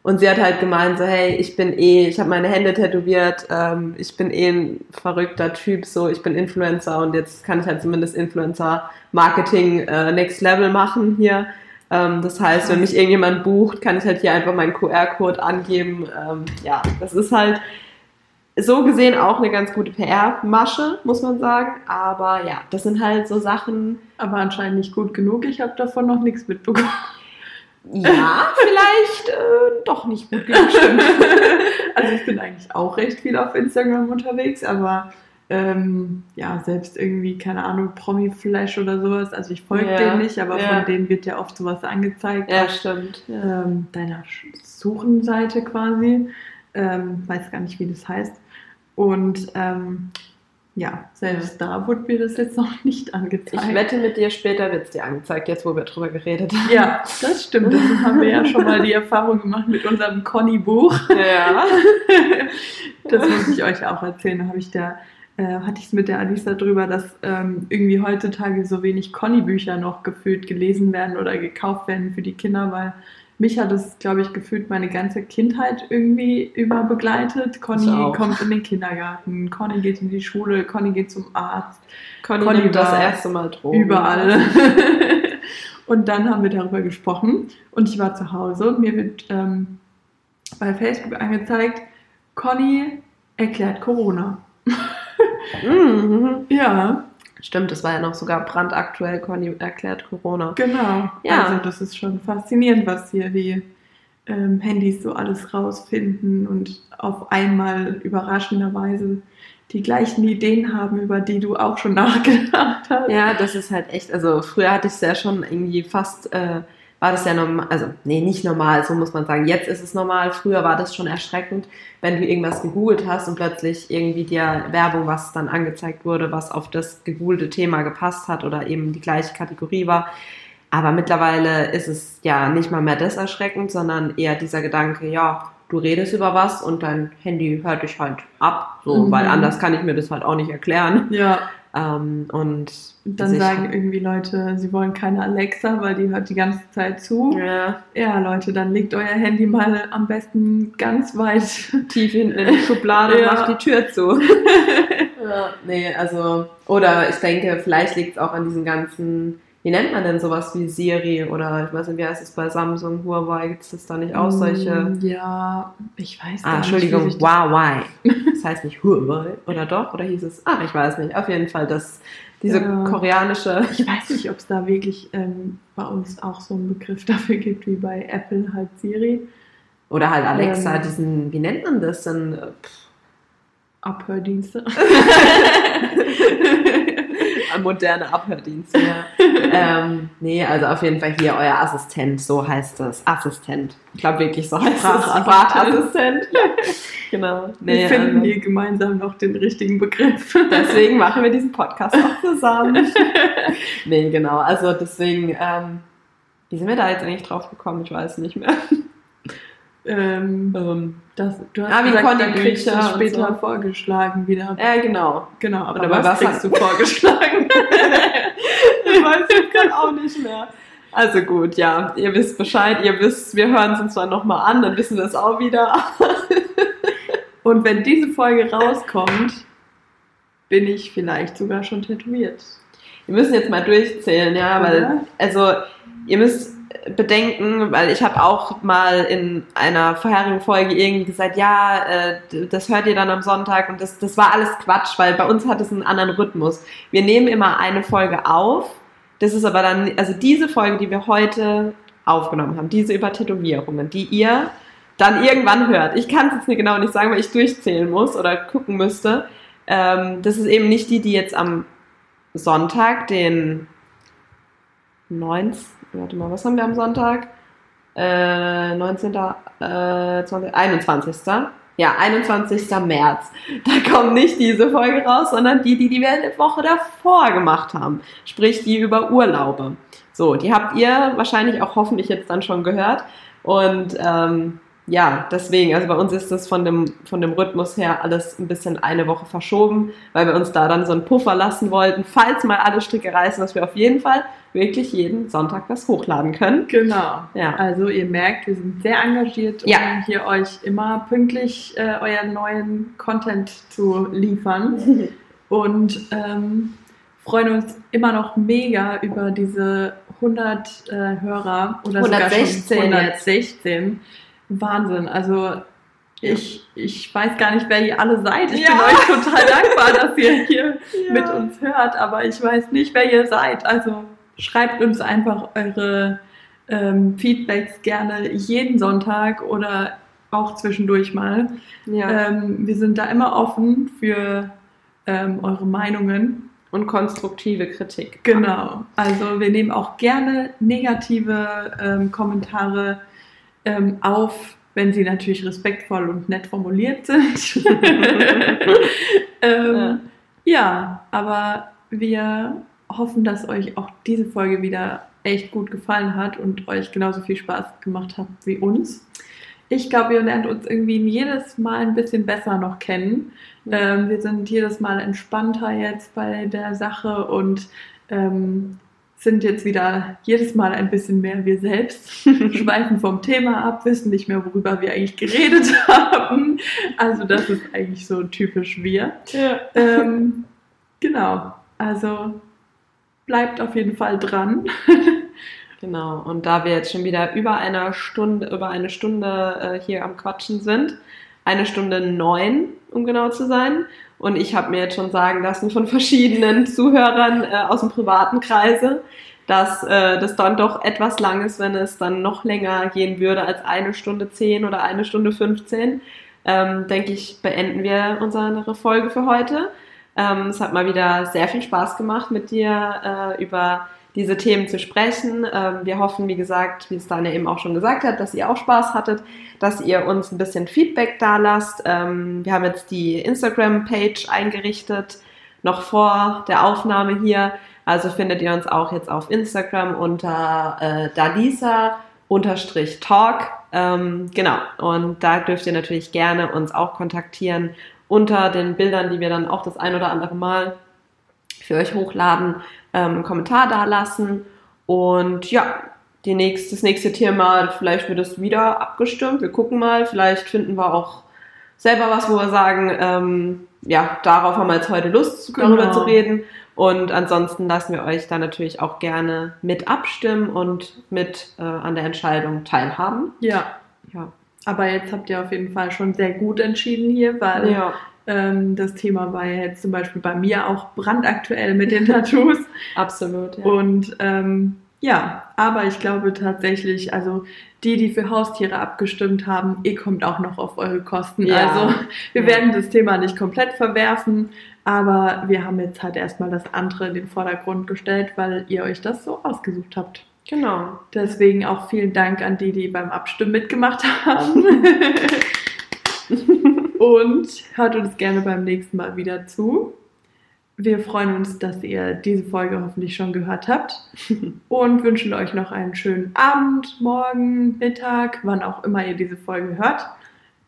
Und sie hat halt gemeint, so, hey, ich bin eh, ich habe meine Hände tätowiert, ähm, ich bin eh ein verrückter Typ, so, ich bin Influencer und jetzt kann ich halt zumindest Influencer-Marketing äh, Next Level machen hier. Ähm, das heißt, wenn mich irgendjemand bucht, kann ich halt hier einfach meinen QR-Code angeben. Ähm, ja, das ist halt so gesehen auch eine ganz gute PR-Masche, muss man sagen. Aber ja, das sind halt so Sachen, Aber anscheinend nicht gut genug. Ich habe davon noch nichts mitbekommen. Ja, vielleicht äh, doch nicht gut genug. Stimmt. Also ich bin eigentlich auch recht viel auf Instagram unterwegs, aber ähm, ja, selbst irgendwie, keine Ahnung, Promi-Flash oder sowas. Also ich folge Ja, denen nicht, aber ja. von denen wird ja oft sowas angezeigt. Ja, stimmt. Ähm, deiner Suchenseite quasi. Ähm, weiß gar nicht, wie das heißt. Und ähm, ja, selbst da wurde mir das jetzt noch nicht angezeigt. Ich wette mit dir, später wird es dir angezeigt, jetzt wo wir drüber geredet haben. Ja, das stimmt. Das haben wir ja schon mal die Erfahrung gemacht mit unserem Conny-Buch. Ja. Das muss ich euch auch erzählen. Da habe ich da, äh, hatte ich es mit der Alisa drüber, dass ähm, irgendwie heutzutage so wenig Conny-Bücher noch gefühlt gelesen werden oder gekauft werden für die Kinder, weil mich hat es, glaube ich, gefühlt meine ganze Kindheit irgendwie über begleitet. Conny kommt in den Kindergarten, Conny geht in die Schule, Conny geht zum Arzt, Conny, Conny nimmt das erste Mal Drogen. überall. Und dann haben wir darüber gesprochen und ich war zu Hause und mir wird ähm, bei Facebook angezeigt, Conny erklärt Corona. Mhm. Ja, Stimmt, das war ja noch sogar brandaktuell, Conny erklärt Corona. genau. Ja. Also das ist schon faszinierend, was hier die ähm, Handys so alles rausfinden und auf einmal überraschenderweise die gleichen Ideen haben, über die du auch schon nachgedacht hast. Ja, das ist halt echt, also früher hatte ich es ja schon irgendwie fast, äh, war das ja normal, also nee, nicht normal, so muss man sagen. Jetzt ist es normal, früher war das schon erschreckend, wenn du irgendwas gegoogelt hast und plötzlich irgendwie dir Werbung, was dann angezeigt wurde, was auf das gegoogelte Thema gepasst hat oder eben die gleiche Kategorie war. Aber mittlerweile ist es ja nicht mal mehr das erschreckend, sondern eher dieser Gedanke, ja, du redest über was und dein Handy hört dich halt ab, so, Mhm. weil anders kann ich mir das halt auch nicht erklären. Ja, Ähm, und dann sich- sagen irgendwie Leute, sie wollen keine Alexa, weil die hört die ganze Zeit zu. ja, Ja, Leute, dann legt euer Handy mal am besten ganz weit. tief hinten in die Schublade und Ja. macht die Tür zu. ja, nee, also, oder ich denke, vielleicht liegt es auch an diesen ganzen, wie nennt man denn sowas wie Siri oder ich weiß nicht, wie heißt es bei Samsung, Huawei, gibt es das da nicht auch solche? Mm, Ja, ich weiß Ah, nicht, Entschuldigung, Huawei. Das heißt nicht Huawei, oder doch? Oder hieß es? Ah, ich weiß nicht. Auf jeden Fall, dass diese Ja. koreanische. Ich weiß nicht, ob es da wirklich ähm, bei uns auch so einen Begriff dafür gibt, wie bei Apple halt Siri. Oder halt Alexa, Ähm. diesen, wie nennt man das denn? Äh, moderne Abhördienste. Ja. ähm, nee, also auf jeden Fall hier euer Assistent, so heißt das. Assistent. Ich glaube wirklich, so heißt es. Sprachassistent. Sprachassistent. genau. Wir Nee, finden also, hier gemeinsam noch den richtigen Begriff. deswegen machen wir diesen Podcast auch zusammen. nee, genau. Also deswegen, ähm, wie sind wir da jetzt eigentlich drauf gekommen? Ich weiß nicht mehr. Ähm, Ähm, das, du hast wie gesagt, Conny kriegst du später so. vorgeschlagen wieder. äh, genau. Genau, aber bei was, was kriegst du vorgeschlagen? Ich weiß jetzt gerade auch nicht mehr. Also gut, ja, ihr wisst Bescheid, ihr wisst, wir hören es uns zwar nochmal an, dann wissen wir es auch wieder. Und wenn diese Folge rauskommt, bin ich vielleicht sogar schon tätowiert. Wir müssen jetzt mal durchzählen, ja, weil, Oder? also, ihr müsst bedenken, weil ich habe auch mal in einer vorherigen Folge irgendwie gesagt, ja, äh, das hört ihr dann am Sonntag und das, das war alles Quatsch, weil bei uns hat es einen anderen Rhythmus. Wir nehmen immer eine Folge auf, das ist aber dann, also diese Folge, die wir heute aufgenommen haben, diese über Tätowierungen, die ihr dann irgendwann hört. Ich kann es jetzt nicht genau nicht sagen, weil ich durchzählen muss oder gucken müsste. Ähm, das ist eben nicht die, die jetzt am Sonntag, den 19. Warte mal, was haben wir am Sonntag? Äh, 19. Äh, 20, 21. Ja, 21. März. Da kommt nicht diese Folge raus, sondern die, die, die wir eine Woche davor gemacht haben. Sprich, die über Urlaube. So, die habt ihr wahrscheinlich auch hoffentlich jetzt dann schon gehört. Und ähm, ja, deswegen, also bei uns ist das von dem, von dem Rhythmus her alles ein bisschen eine Woche verschoben, weil wir uns da dann so einen Puffer lassen wollten, falls mal alle Stricke reißen, dass wir auf jeden Fall wirklich jeden Sonntag was hochladen können. Genau. Ja. Also ihr merkt, wir sind sehr engagiert, um Ja. hier euch immer pünktlich äh, euren neuen Content zu liefern. Und ähm, freuen uns immer noch mega über diese 100 äh, Hörer oder 116 sogar schon 116. Wahnsinn. Also ich, ich weiß gar nicht, wer ihr alle seid. Ich Ja. bin euch total dankbar, dass ihr hier Ja. mit uns hört, aber ich weiß nicht, wer ihr seid. Also schreibt uns einfach eure ähm, Feedbacks gerne jeden Sonntag oder auch zwischendurch mal. Ja. Ähm, wir sind da immer offen für ähm, eure Meinungen. Und konstruktive Kritik. Genau. Also wir nehmen auch gerne negative ähm, Kommentare ähm, auf, wenn sie natürlich respektvoll und nett formuliert sind. ähm, ja. aber wir hoffen, dass euch auch diese Folge wieder echt gut gefallen hat und euch genauso viel Spaß gemacht hat wie uns. Ich glaube, ihr lernt uns irgendwie jedes Mal ein bisschen besser noch kennen. Ähm, wir sind jedes Mal entspannter jetzt bei der Sache und ähm, sind jetzt wieder jedes Mal ein bisschen mehr wir selbst, schweifen vom Thema ab, wissen nicht mehr, worüber wir eigentlich geredet haben. Also das ist eigentlich so typisch wir. Ja. Ähm, genau, also bleibt auf jeden Fall dran. Genau. Und da wir jetzt schon wieder über eine Stunde, über eine Stunde äh, hier am Quatschen sind, eine Stunde neun, um genau zu sein. Und ich habe mir jetzt schon sagen lassen von verschiedenen Zuhörern äh, aus dem privaten Kreise, dass äh, das dann doch etwas lang ist, wenn es dann noch länger gehen würde als eine Stunde zehn oder eine Stunde 15. Ähm, denke ich, beenden wir unsere Folge für heute. Ähm, es hat mal wieder sehr viel Spaß gemacht, mit dir äh, über diese Themen zu sprechen. Ähm, wir hoffen, wie gesagt, wie es Daniel eben auch schon gesagt hat, dass ihr auch Spaß hattet, dass ihr uns ein bisschen Feedback da lasst. Ähm, wir haben jetzt die Instagram-Page eingerichtet, noch vor der Aufnahme hier. Also findet ihr uns auch jetzt auf Instagram unter äh, Dalisa unterstrich Talk. Ähm, genau. Und da dürft ihr natürlich gerne uns auch kontaktieren unter den Bildern, die wir dann auch das ein oder andere Mal für euch hochladen, ähm, einen Kommentar da lassen. Und ja, die nächste, das nächste Thema, vielleicht wird es wieder abgestimmt. Wir gucken mal. Vielleicht finden wir auch selber was, wo wir sagen, ähm, ja, darauf haben wir jetzt heute Lust, genau. darüber zu reden. Und ansonsten lassen wir euch da natürlich auch gerne mit abstimmen und mit äh, an der Entscheidung teilhaben. Ja. Ja. Aber jetzt habt ihr auf jeden Fall schon sehr gut entschieden hier, weil ja. Ähm, das Thema war ja jetzt zum Beispiel bei mir auch brandaktuell mit den Tattoos. Absolut. Ja. Und ähm, ja, aber ich glaube tatsächlich, also die, die für Haustiere abgestimmt haben, ihr kommt auch noch auf eure Kosten. Ja. Also wir ja. werden das Thema nicht komplett verwerfen, aber wir haben jetzt halt erstmal das andere in den Vordergrund gestellt, weil ihr euch das so ausgesucht habt. Genau. Deswegen auch vielen Dank an die, die beim Abstimmen mitgemacht haben. Und hört uns gerne beim nächsten Mal wieder zu. Wir freuen uns, dass ihr diese Folge hoffentlich schon gehört habt und wünschen euch noch einen schönen Abend, Morgen, Mittag, wann auch immer ihr diese Folge hört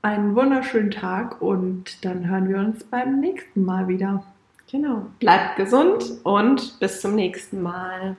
einen wunderschönen Tag und dann hören wir uns beim nächsten Mal wieder. Genau. Bleibt gesund und bis zum nächsten Mal.